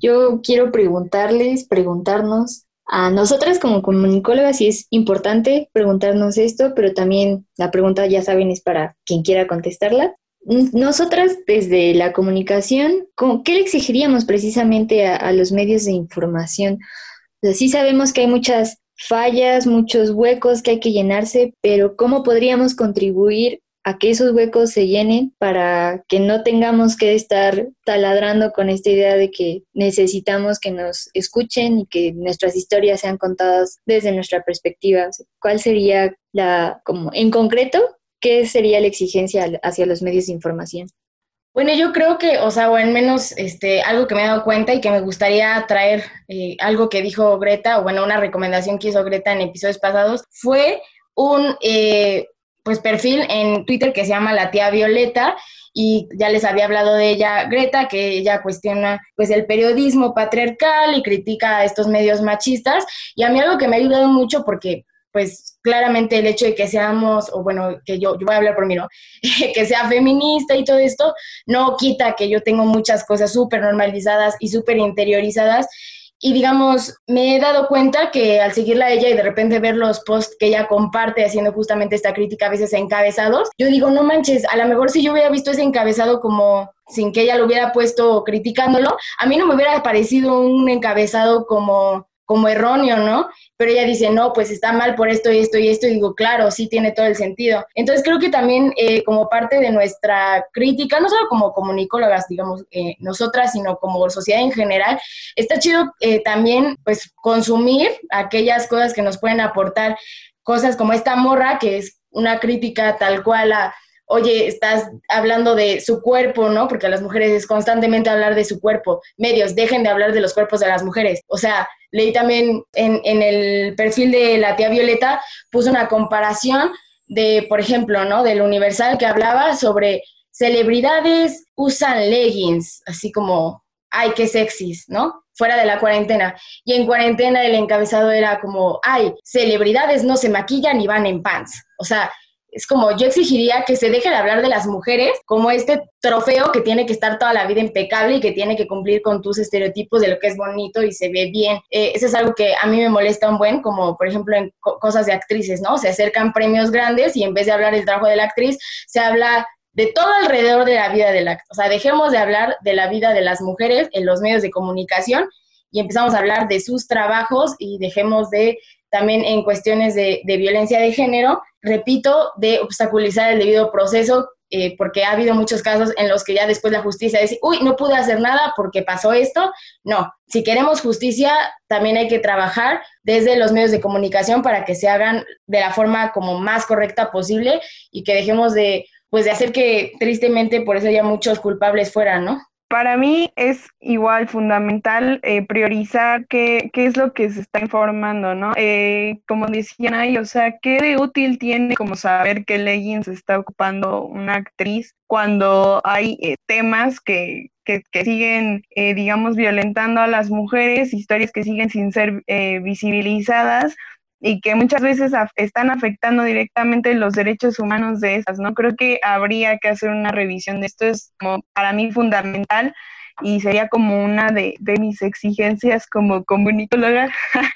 Speaker 3: yo quiero preguntarles, preguntarnos a nosotras como comunicólogas, si es importante preguntarnos esto, pero también la pregunta, ya saben, es para quien quiera contestarla. Nosotras desde la comunicación, ¿qué le exigiríamos precisamente a, los medios de información? sí sabemos que hay muchas fallas, muchos huecos que hay que llenarse, pero ¿cómo podríamos contribuir a que esos huecos se llenen para que no tengamos que estar taladrando con esta idea de que necesitamos que nos escuchen y que nuestras historias sean contadas desde nuestra perspectiva. ¿Cuál sería la, como en concreto, qué sería la exigencia hacia los medios de información?
Speaker 6: Bueno, yo creo que, o sea, o al menos este, algo que me he dado cuenta y que me gustaría traer, eh, algo que dijo Greta, o bueno, una recomendación que hizo Greta en episodios pasados, fue un eh, pues, perfil en Twitter que se llama La Tía Violeta, y ya les había hablado de ella Greta, que ella cuestiona pues el periodismo patriarcal y critica a estos medios machistas, y a mí algo que me ha ayudado mucho porque pues claramente el hecho de que seamos, o bueno, que yo, yo voy a hablar por mí, ¿no? que sea feminista y todo esto, no quita que yo tengo muchas cosas súper normalizadas y súper interiorizadas. Y digamos, me he dado cuenta que al seguirla a ella y de repente ver los posts que ella comparte haciendo justamente esta crítica, a veces encabezados, yo digo, no manches, a lo mejor si yo hubiera visto ese encabezado como sin que ella lo hubiera puesto criticándolo, a mí no me hubiera parecido un encabezado como como erróneo, ¿no? Pero ella dice, no, pues está mal por esto y esto y esto, y digo, claro, sí tiene todo el sentido. Entonces creo que también eh, como parte de nuestra crítica, no solo como comunicólogas, digamos, eh, nosotras, sino como sociedad en general, está chido eh, también, pues, consumir aquellas cosas que nos pueden aportar cosas como esta morra, que es una crítica tal cual a oye, estás hablando de su cuerpo, ¿no? Porque a las mujeres es constantemente hablar de su cuerpo. Medios, dejen de hablar de los cuerpos de las mujeres. O sea, leí también en, el perfil de la tía Violeta, puso una comparación de, por ejemplo, ¿no? Del Universal que hablaba sobre celebridades usan leggings, así como, ay, qué sexys, ¿no? Fuera de la cuarentena. Y en cuarentena el encabezado era como, ay, celebridades no se maquillan y van en pants. O sea, es como yo exigiría que se deje de hablar de las mujeres como este trofeo que tiene que estar toda la vida impecable y que tiene que cumplir con tus estereotipos de lo que es bonito y se ve bien. Eh, eso es algo que a mí me molesta un buen, como por ejemplo en cosas de actrices, ¿no? Se acercan premios grandes y en vez de hablar del trabajo de la actriz, se habla de todo alrededor de la vida de la actriz. O sea, dejemos de hablar de la vida de las mujeres en los medios de comunicación y empezamos a hablar de sus trabajos y dejemos de también en cuestiones de, violencia de género, repito, de obstaculizar el debido proceso, eh, porque ha habido muchos casos en los que ya después la justicia dice, uy, no pude hacer nada porque pasó esto. No, si queremos justicia, también hay que trabajar desde los medios de comunicación para que se hagan de la forma como más correcta posible y que dejemos de, pues, de hacer que tristemente por eso haya muchos culpables fuera, ¿no?
Speaker 4: Para mí es igual fundamental eh, priorizar qué, qué, es lo que se está informando, ¿no? Eh, como decían ahí, o sea, ¿qué de útil tiene como saber qué leggings está ocupando una actriz cuando hay eh, temas que, que, que siguen, digamos, violentando a las mujeres, historias que siguen sin ser visibilizadas? Y que muchas veces están afectando directamente los derechos humanos de esas, ¿no? Creo que habría que hacer una revisión de esto, es como para mí fundamental y sería como una de, de mis exigencias como comunicóloga,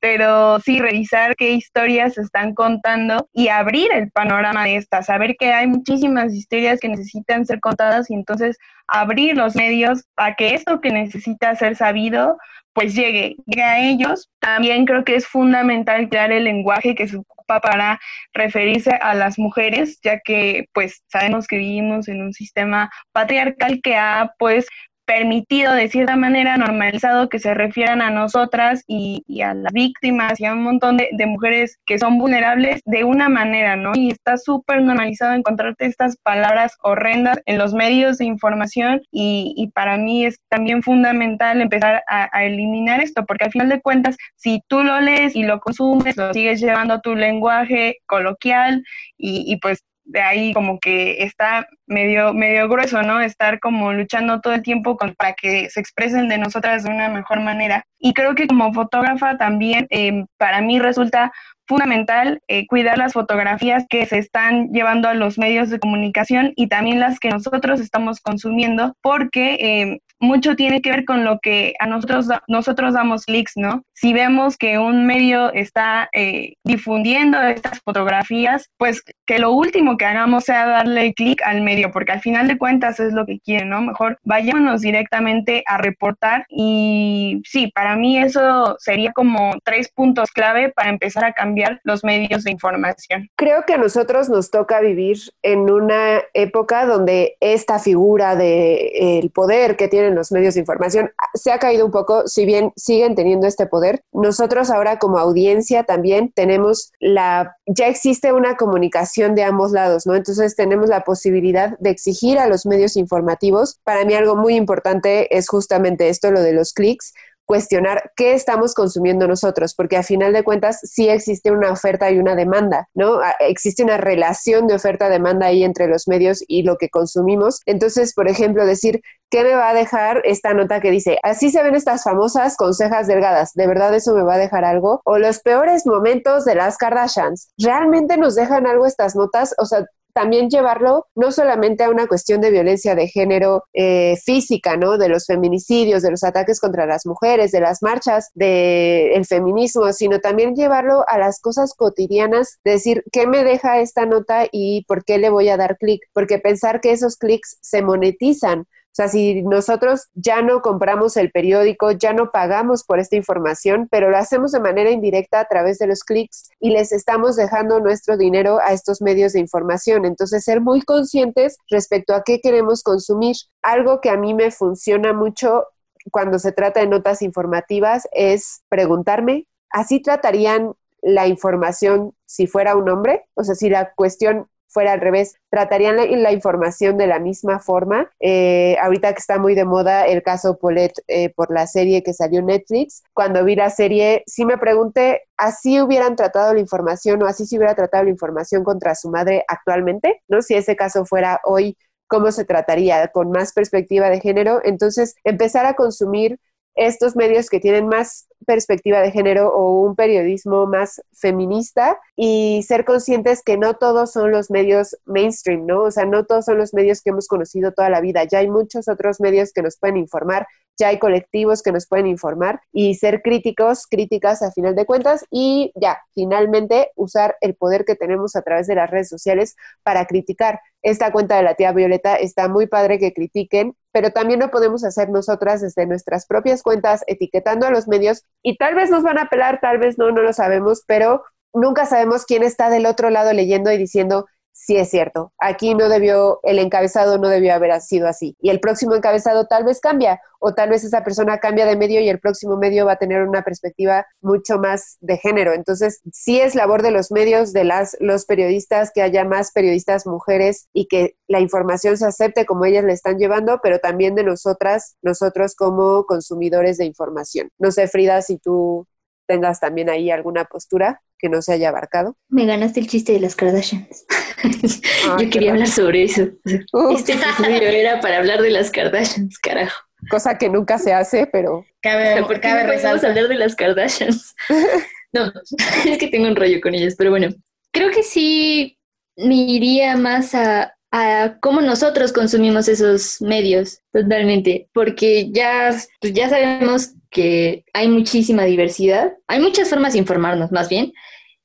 Speaker 4: pero sí, revisar qué historias se están contando y abrir el panorama de estas, saber que hay muchísimas historias que necesitan ser contadas y entonces abrir los medios a que esto que necesita ser sabido pues llegue, llegue a ellos. También creo que es fundamental crear el lenguaje que se ocupa para referirse a las mujeres, ya que pues sabemos que vivimos en un sistema patriarcal que ha pues permitido de cierta manera, normalizado que se refieran a nosotras y, a las víctimas y a un montón de, mujeres que son vulnerables de una manera, ¿no? Y está súper normalizado encontrarte estas palabras horrendas en los medios de información y, para mí es también fundamental empezar a, a, eliminar esto, porque al final de cuentas, si tú lo lees y lo consumes, lo sigues llevando a tu lenguaje coloquial y, y pues de ahí como que está medio, medio grueso, ¿no? Estar como luchando todo el tiempo para que se expresen de nosotras de una mejor manera. Y creo que como fotógrafa también em, para mí resulta fundamental eh, cuidar las fotografías que se están llevando a los medios de comunicación y también las que nosotros estamos consumiendo, porque em, mucho tiene que ver con lo que a nosotros, nosotros damos clics, ¿no? Si vemos que un medio está eh, difundiendo estas fotografías, pues que lo último que hagamos sea darle clic al medio, porque al final de cuentas es lo que quieren, ¿no? Mejor vayámonos directamente a reportar y sí, para mí eso sería como tres puntos clave para empezar a cambiar los medios de información.
Speaker 5: Creo que a nosotros nos toca vivir en una época donde esta figura de el poder que tienen los medios de información se ha caído un poco, si bien siguen teniendo este poder. Nosotros ahora como audiencia también tenemos la, ya existe una comunicación de ambos lados, ¿no? Entonces tenemos la posibilidad de exigir a los medios informativos. Para mí algo muy importante es justamente esto, lo de los clics, cuestionar qué estamos consumiendo nosotros, porque a final de cuentas sí existe una oferta y una demanda, ¿no? Ah, existe una relación de oferta-demanda ahí entre los medios y lo que consumimos. Entonces, por ejemplo, decir, ¿qué me va a dejar esta nota que dice, así se ven estas famosas con cejas delgadas? ¿De verdad eso me va a dejar algo? O los peores momentos de las Kardashians. ¿Realmente nos dejan algo estas notas? O sea, también llevarlo no solamente a una cuestión de violencia de género eh, física, ¿no? De los feminicidios, de los ataques contra las mujeres, de las marchas, del feminismo, sino también llevarlo a las cosas cotidianas, decir, ¿qué me deja esta nota y por qué le voy a dar clic? Porque pensar que esos clics se monetizan o sea, si nosotros ya no compramos el periódico, ya no pagamos por esta información, pero lo hacemos de manera indirecta a través de los clics y les estamos dejando nuestro dinero a estos medios de información. Entonces, ser muy conscientes respecto a qué queremos consumir. Algo que a mí me funciona mucho cuando se trata de notas informativas es preguntarme, ¿así tratarían la información si fuera un hombre? O sea, si la cuestión fuera al revés, tratarían la, información de la misma forma. Eh, ahorita que está muy de moda el caso Polet eh, por la serie que salió Netflix, cuando vi la serie sí me pregunté, ¿así hubieran tratado la información o así se hubiera tratado la información contra su madre actualmente? ¿No? Si ese caso fuera hoy, ¿cómo se trataría? Con más perspectiva de género. Entonces, empezar a consumir estos medios que tienen más perspectiva de género o un periodismo más feminista y ser conscientes que no todos son los medios mainstream, ¿no? O sea, no todos son los medios que hemos conocido toda la vida. Ya hay muchos otros medios que nos pueden informar, ya hay colectivos que nos pueden informar y ser críticos, críticas a final de cuentas y ya, finalmente usar el poder que tenemos a través de las redes sociales para criticar. Esta cuenta de la tía Violeta está muy padre que critiquen pero también lo podemos hacer nosotras desde nuestras propias cuentas, etiquetando a los medios y tal vez nos van a apelar, tal vez no, no lo sabemos, pero nunca sabemos quién está del otro lado leyendo y diciendo, sí es cierto, aquí no debió, el encabezado no debió haber sido así. Y el próximo encabezado tal vez cambia, o tal vez esa persona cambia de medio y el próximo medio va a tener una perspectiva mucho más de género. Entonces, sí es labor de los medios, de las, los periodistas, que haya más periodistas mujeres y que la información se acepte como ellas le están llevando, pero también de nosotras, nosotros como consumidores de información. No sé, Frida, si tú tengas también ahí alguna postura que no se haya abarcado.
Speaker 3: Me ganaste el chiste de las Kardashians. Yo quería hablar sobre eso. este episodio era para hablar de las Kardashians, carajo.
Speaker 5: Cosa que nunca se hace, pero...
Speaker 3: Cabe, ¿Por qué no hablar de las Kardashians? no, es que tengo un rollo con ellas, pero bueno. Creo que sí me iría más a, a cómo nosotros consumimos esos medios, totalmente, porque ya, pues ya sabemos que hay muchísima diversidad, hay muchas formas de informarnos más bien,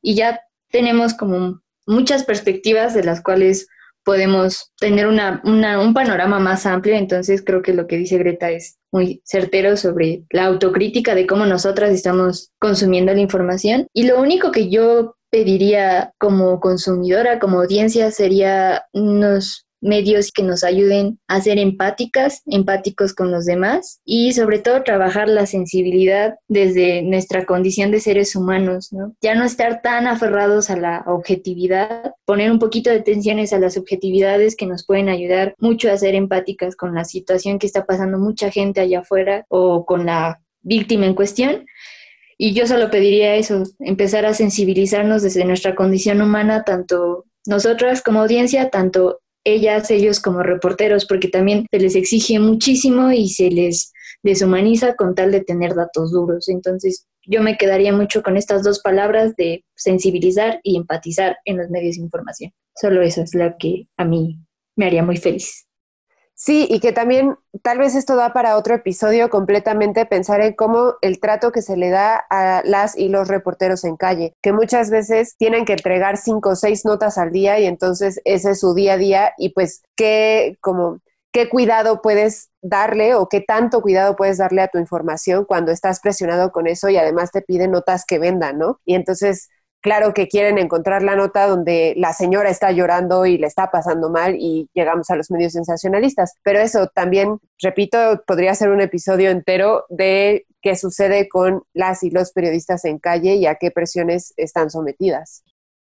Speaker 3: y ya tenemos como muchas perspectivas de las cuales podemos tener una, un panorama más amplio, entonces creo que lo que dice Greta es muy certero sobre la autocrítica de cómo nosotras estamos consumiendo la información. Y lo único que yo pediría como consumidora, como audiencia, sería unos medios que nos ayuden a ser empáticas, empáticos con los demás y sobre todo trabajar la sensibilidad desde nuestra condición de seres humanos, ¿no? Ya no estar tan aferrados a la objetividad, poner un poquito de tensiones a las subjetividades que nos pueden ayudar mucho a ser empáticas con la situación que está pasando mucha gente allá afuera o con la víctima en cuestión. Y yo solo pediría eso, empezar a sensibilizarnos desde nuestra condición humana, tanto nosotras como audiencia, tanto ellas, ellos como reporteros, porque también se les exige muchísimo y se les deshumaniza con tal de tener datos duros. Entonces, yo me quedaría mucho con estas dos palabras de sensibilizar y empatizar en los medios de información. Solo eso es lo que a mí me haría muy feliz.
Speaker 5: Sí, y que también tal vez esto da para otro episodio completamente pensar en cómo el trato que se le da a las y los reporteros en calle, que muchas veces tienen que entregar cinco o seis notas al día y entonces ese es su día a día y pues qué como qué cuidado puedes darle o qué tanto cuidado puedes darle a tu información cuando estás presionado con eso y además te piden notas que vendan, ¿no? Y entonces claro que quieren encontrar la nota donde la señora está llorando y le está pasando mal y llegamos a los medios sensacionalistas. Pero eso también, repito, podría ser un episodio entero de qué sucede con las y los periodistas en calle y a qué presiones están sometidas.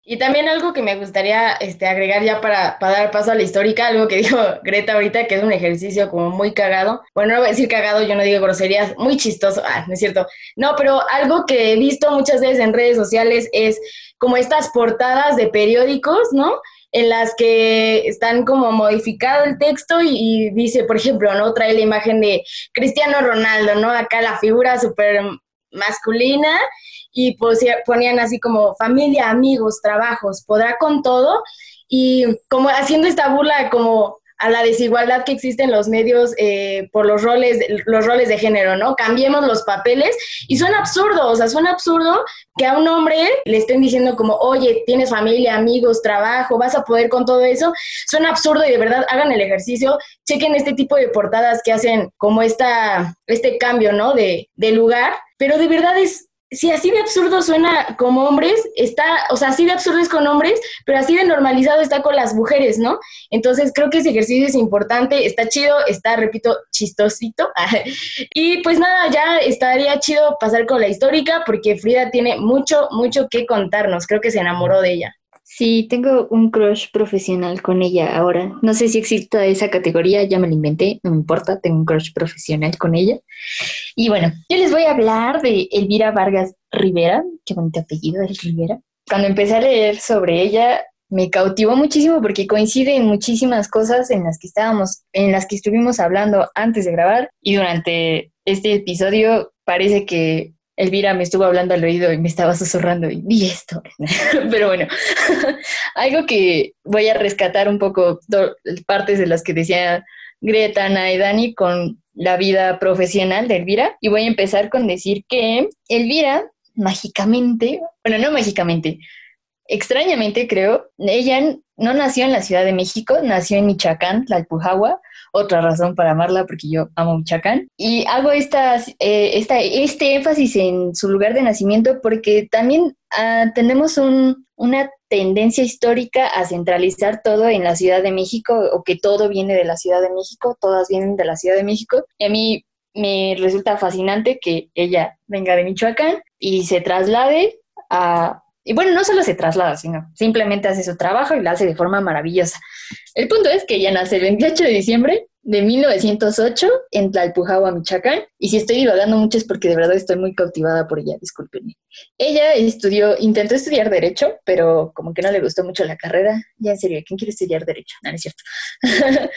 Speaker 6: Y también algo que me gustaría este, agregar ya para, dar paso a la histórica, algo que dijo Greta ahorita, que es un ejercicio como muy cagado. Bueno, no voy a decir cagado, yo no digo groserías, muy chistoso. Ah, no es cierto. No, pero algo que he visto muchas veces en redes sociales es como estas portadas de periódicos, ¿no? En las que están como modificado el texto y, y dice, por ejemplo, ¿no? Trae la imagen de Cristiano Ronaldo, ¿no? Acá la figura súper masculina y ponían así como familia, amigos, trabajos, podrá con todo y como haciendo esta burla como a la desigualdad que existe en los medios eh, por los roles, los roles de género, ¿no? Cambiemos los papeles y suena absurdo, o sea, suena absurdo que a un hombre le estén diciendo como, oye, tienes familia, amigos, trabajo, vas a poder con todo eso. Suena absurdo y de verdad hagan el ejercicio, chequen este tipo de portadas que hacen como esta, este cambio, ¿no? De, de lugar, pero de verdad es si así de absurdo suena como hombres, está, o sea, así de absurdo es con hombres, pero así de normalizado está con las mujeres, ¿no? Entonces creo que ese ejercicio es importante, está chido, está, repito, chistosito. y pues nada, ya estaría chido pasar con la histórica porque Frida tiene mucho, mucho que contarnos. Creo que se enamoró de ella.
Speaker 3: Sí, tengo un crush profesional con ella ahora. No sé si existe esa categoría, ya me la inventé, no me importa, tengo un crush profesional con ella. Y bueno, yo les voy a hablar de Elvira Vargas Rivera, qué bonito apellido es Rivera. Cuando empecé a leer sobre ella, me cautivó muchísimo porque coincide en muchísimas cosas en las que estábamos, en las que estuvimos hablando antes de grabar y durante este episodio parece que Elvira me estuvo hablando al oído y me estaba susurrando y vi esto. Pero bueno, algo que voy a rescatar un poco partes de las que decía Greta, Ana y Dani con la vida profesional de Elvira. Y voy a empezar con decir que Elvira, mágicamente, bueno, no mágicamente, extrañamente creo, ella no nació en la Ciudad de México, nació en Michoacán, Tlalpujahua, otra razón para amarla porque yo amo Michoacán. Y hago estas, eh, esta, este énfasis en su lugar de nacimiento porque también ah, tenemos un, una tendencia histórica a centralizar todo en la Ciudad de México o que todo viene de la Ciudad de México, todas vienen de la Ciudad de México. Y a mí me resulta fascinante que ella venga de Michoacán y se traslade a y bueno, no solo se traslada, sino simplemente hace su trabajo y lo hace de forma maravillosa. El punto es que ella nace el 28 de diciembre de 1908 en Tlalpujahua, Michoacán. Y si estoy divagando mucho es porque de verdad estoy muy cautivada por ella, discúlpenme. Ella estudió, intentó estudiar Derecho, pero como que no le gustó mucho la carrera. Ya en serio, ¿quién quiere estudiar Derecho? No, no es cierto.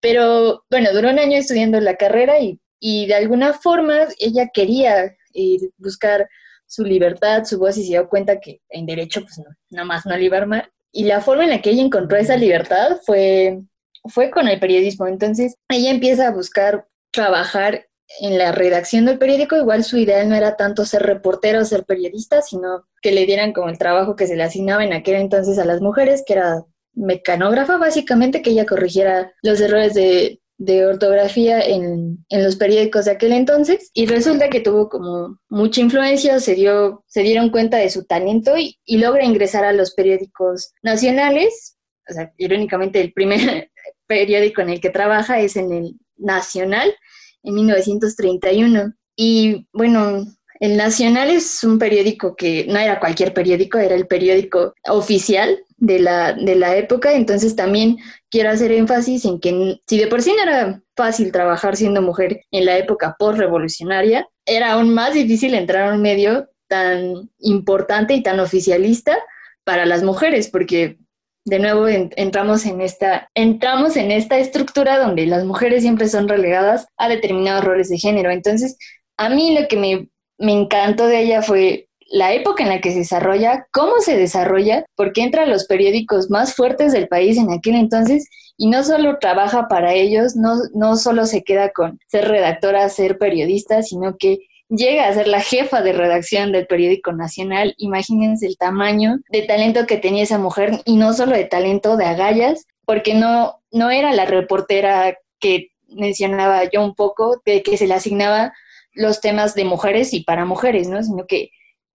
Speaker 3: pero bueno, duró un año estudiando la carrera y, y de alguna forma ella quería eh, buscar su libertad, su voz y se dio cuenta que en derecho pues no, nada más no le iba a armar. Y la forma en la que ella encontró esa libertad fue, fue con el periodismo. Entonces ella empieza a buscar trabajar en la redacción del periódico, igual su ideal no era tanto ser reportero o ser periodista, sino que le dieran como el trabajo que se le asignaba en aquel entonces a las mujeres, que era mecanógrafa, básicamente, que ella corrigiera los errores de, de ortografía en, en, los periódicos de aquel entonces y resulta que tuvo como mucha influencia, se, dio, se dieron cuenta de su talento y, y logra ingresar a los periódicos nacionales. O sea, irónicamente el primer periódico en el que trabaja es en el Nacional en 1931. Y bueno, el Nacional es un periódico que no era cualquier periódico, era el periódico oficial de la, de la época, entonces también quiero hacer énfasis en que si de por sí no era fácil trabajar siendo mujer en la época post-revolucionaria, era aún más difícil entrar a un medio tan importante y tan oficialista para las mujeres, porque de nuevo entramos en esta entramos en esta estructura donde las mujeres siempre son relegadas a determinados roles de género. Entonces, a mí lo que me, me encantó de ella fue la época en la que se desarrolla, cómo se desarrolla, porque entra a los periódicos más fuertes del país en aquel entonces y no solo trabaja para ellos, no, no solo se queda con ser redactora, ser periodista, sino que llega a ser la jefa de redacción del periódico nacional. Imagínense el tamaño de talento que tenía esa mujer y no solo de talento de agallas, porque no, no era la reportera que mencionaba yo un poco, de que se le asignaba los temas de mujeres y para mujeres, ¿no? Sino que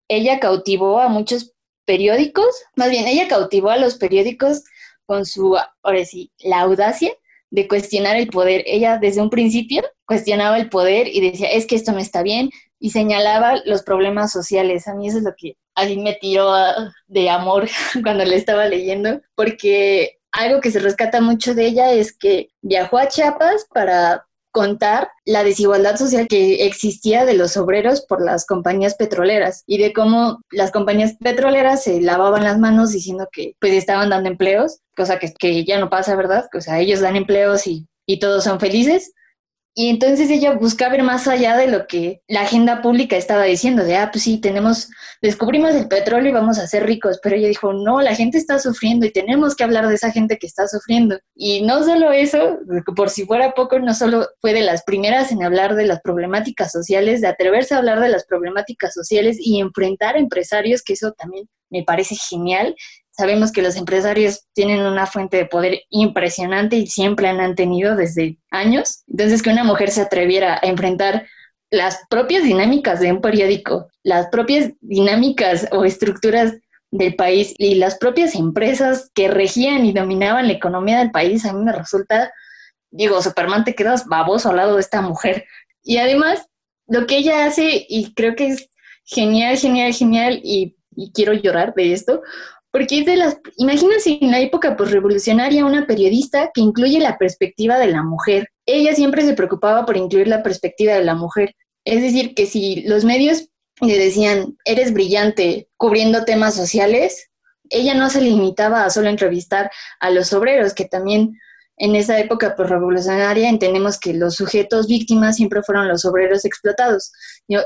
Speaker 3: ella cautivó a muchos periódicos, más bien ella cautivó a los periódicos con su, ahora sí, la audacia de cuestionar el poder. Ella desde un principio cuestionaba el poder y decía, es que esto no está bien, y señalaba los problemas sociales. A mí eso es lo que a mí me tiró de amor cuando le estaba leyendo, porque algo que se rescata mucho de ella es que viajó a Chiapas para contar la desigualdad social que existía de los obreros por las compañías petroleras y de cómo las compañías petroleras se lavaban las manos diciendo que pues estaban dando empleos, cosa que, que ya no pasa, ¿verdad? O sea, ellos dan empleos y, y todos son felices, y entonces ella busca ver más allá de lo que la agenda pública estaba diciendo, de, ah, pues sí, tenemos, descubrimos el petróleo y vamos a ser ricos, pero ella dijo, no, la gente está sufriendo y tenemos que hablar de esa gente que está sufriendo. Y no solo eso, por si fuera poco, no solo fue de las primeras en hablar de las problemáticas sociales, de atreverse a hablar de las problemáticas sociales y enfrentar empresarios, que eso también me parece genial, Sabemos que los empresarios tienen una fuente de poder impresionante y siempre han tenido desde años. Entonces, que una mujer se atreviera a enfrentar las propias dinámicas de un periódico, las propias dinámicas o estructuras del país y las propias empresas que regían y dominaban la economía del país, a mí me resulta, digo, Superman, te quedas baboso al lado de esta mujer. Y además, lo que ella hace, y creo que es genial, genial, genial, y, y quiero llorar de esto, porque es de las, imagínense en la época revolucionaria una periodista que incluye la perspectiva de la mujer. Ella siempre se preocupaba por incluir la perspectiva de la mujer. Es decir, que si los medios le decían, eres brillante cubriendo temas sociales, ella no se limitaba a solo entrevistar a los obreros, que también en esa época revolucionaria entendemos que los sujetos víctimas siempre fueron los obreros explotados.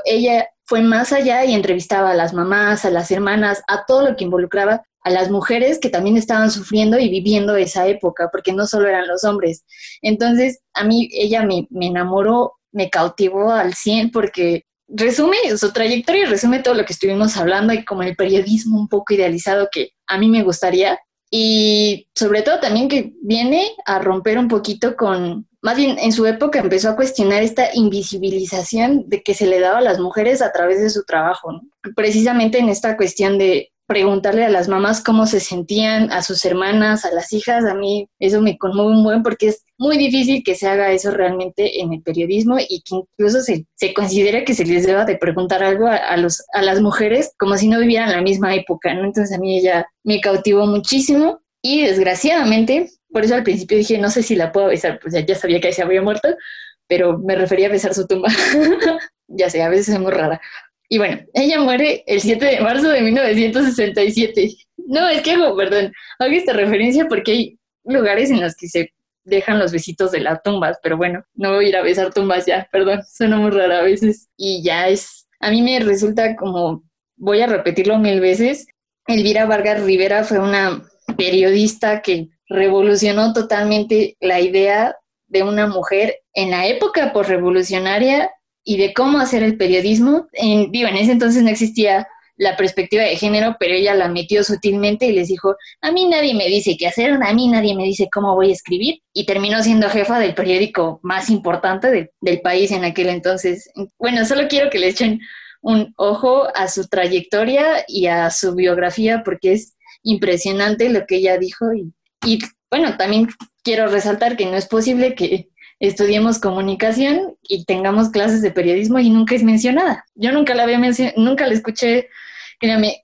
Speaker 3: ella fue más allá y entrevistaba a las mamás, a las hermanas, a todo lo que involucraba a las mujeres que también estaban sufriendo y viviendo esa época, porque no solo eran los hombres. Entonces, a mí ella me, me enamoró, me cautivó al 100 porque resume su trayectoria, resume todo lo que estuvimos hablando y como el periodismo un poco idealizado que a mí me gustaría. Y sobre todo también que viene a romper un poquito con, más bien en su época empezó a cuestionar esta invisibilización de que se le daba a las mujeres a través de su trabajo, precisamente en esta cuestión de preguntarle a las mamás cómo se sentían, a sus hermanas, a las hijas, a mí eso me conmueve un buen porque es muy difícil que se haga eso realmente en el periodismo y que incluso se, se que se les deba de preguntar algo a, los, a las mujeres como si no vivieran la misma época, ¿no? Entonces a mí ella me cautivó muchísimo y desgraciadamente, por eso al principio dije, no sé si la puedo besar, pues ya, ya sabía que se había muerto, pero me refería a besar su tumba. ya sé, a veces es muy rara. Y bueno, ella muere el 7 de marzo de 1967. No, es que hago, perdón, hago esta referencia porque hay lugares en los que se dejan los besitos de las tumbas, pero bueno, no voy a ir a besar tumbas ya, perdón, suena muy rara a veces. Y ya es, a mí me resulta como, voy a repetirlo mil veces, Elvira Vargas Rivera fue una periodista que revolucionó totalmente la idea de una mujer en la época revolucionaria y de cómo hacer el periodismo. En, en ese entonces no existía la perspectiva de género, pero ella la metió sutilmente y les dijo, a mí nadie me dice qué hacer, a mí nadie me dice cómo voy a escribir, y terminó siendo jefa del periódico más importante del país en aquel entonces. Bueno, solo quiero que le echen un ojo a su trayectoria y a su biografía, porque es impresionante lo que ella dijo, y bueno, también quiero resaltar que no es posible que estudiemos comunicación y tengamos clases de periodismo y nunca es mencionada. Yo nunca la había nunca la escuché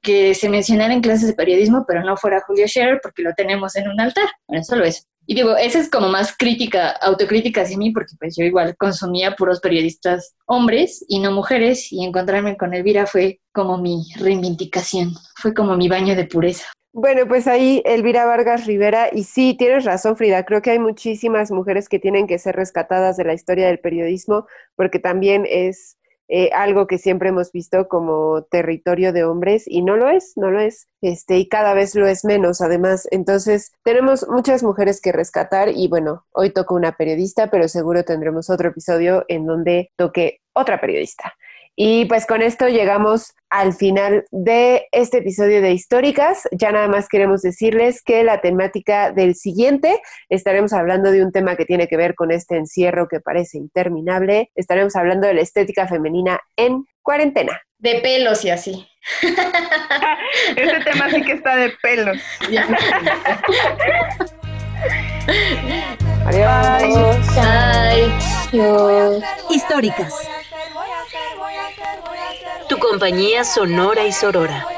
Speaker 3: que se mencionara en clases de periodismo, pero no fuera Julio Scherer porque lo tenemos en un altar. Bueno, solo eso. Y digo, esa es como más crítica, autocrítica hacia mí, porque pues yo igual consumía puros periodistas hombres y no mujeres, y encontrarme con Elvira fue como mi reivindicación, fue como mi baño de pureza.
Speaker 5: Bueno, pues ahí Elvira Vargas Rivera, y sí, tienes razón, Frida, creo que hay muchísimas mujeres que tienen que ser rescatadas de la historia del periodismo, porque también es eh, algo que siempre hemos visto como territorio de hombres y no lo es, no lo es, este, y cada vez lo es menos además. Entonces, tenemos muchas mujeres que rescatar y bueno, hoy toco una periodista, pero seguro tendremos otro episodio en donde toque otra periodista. Y pues con esto llegamos al final de este episodio de Históricas. Ya nada más queremos decirles que la temática del siguiente estaremos hablando de un tema que tiene que ver con este encierro que parece interminable. Estaremos hablando de la estética femenina en cuarentena.
Speaker 6: De pelos y así.
Speaker 4: Ese tema sí que está de pelos.
Speaker 5: Adiós.
Speaker 6: Bye.
Speaker 2: Históricas. Tu compañía sonora y sorora.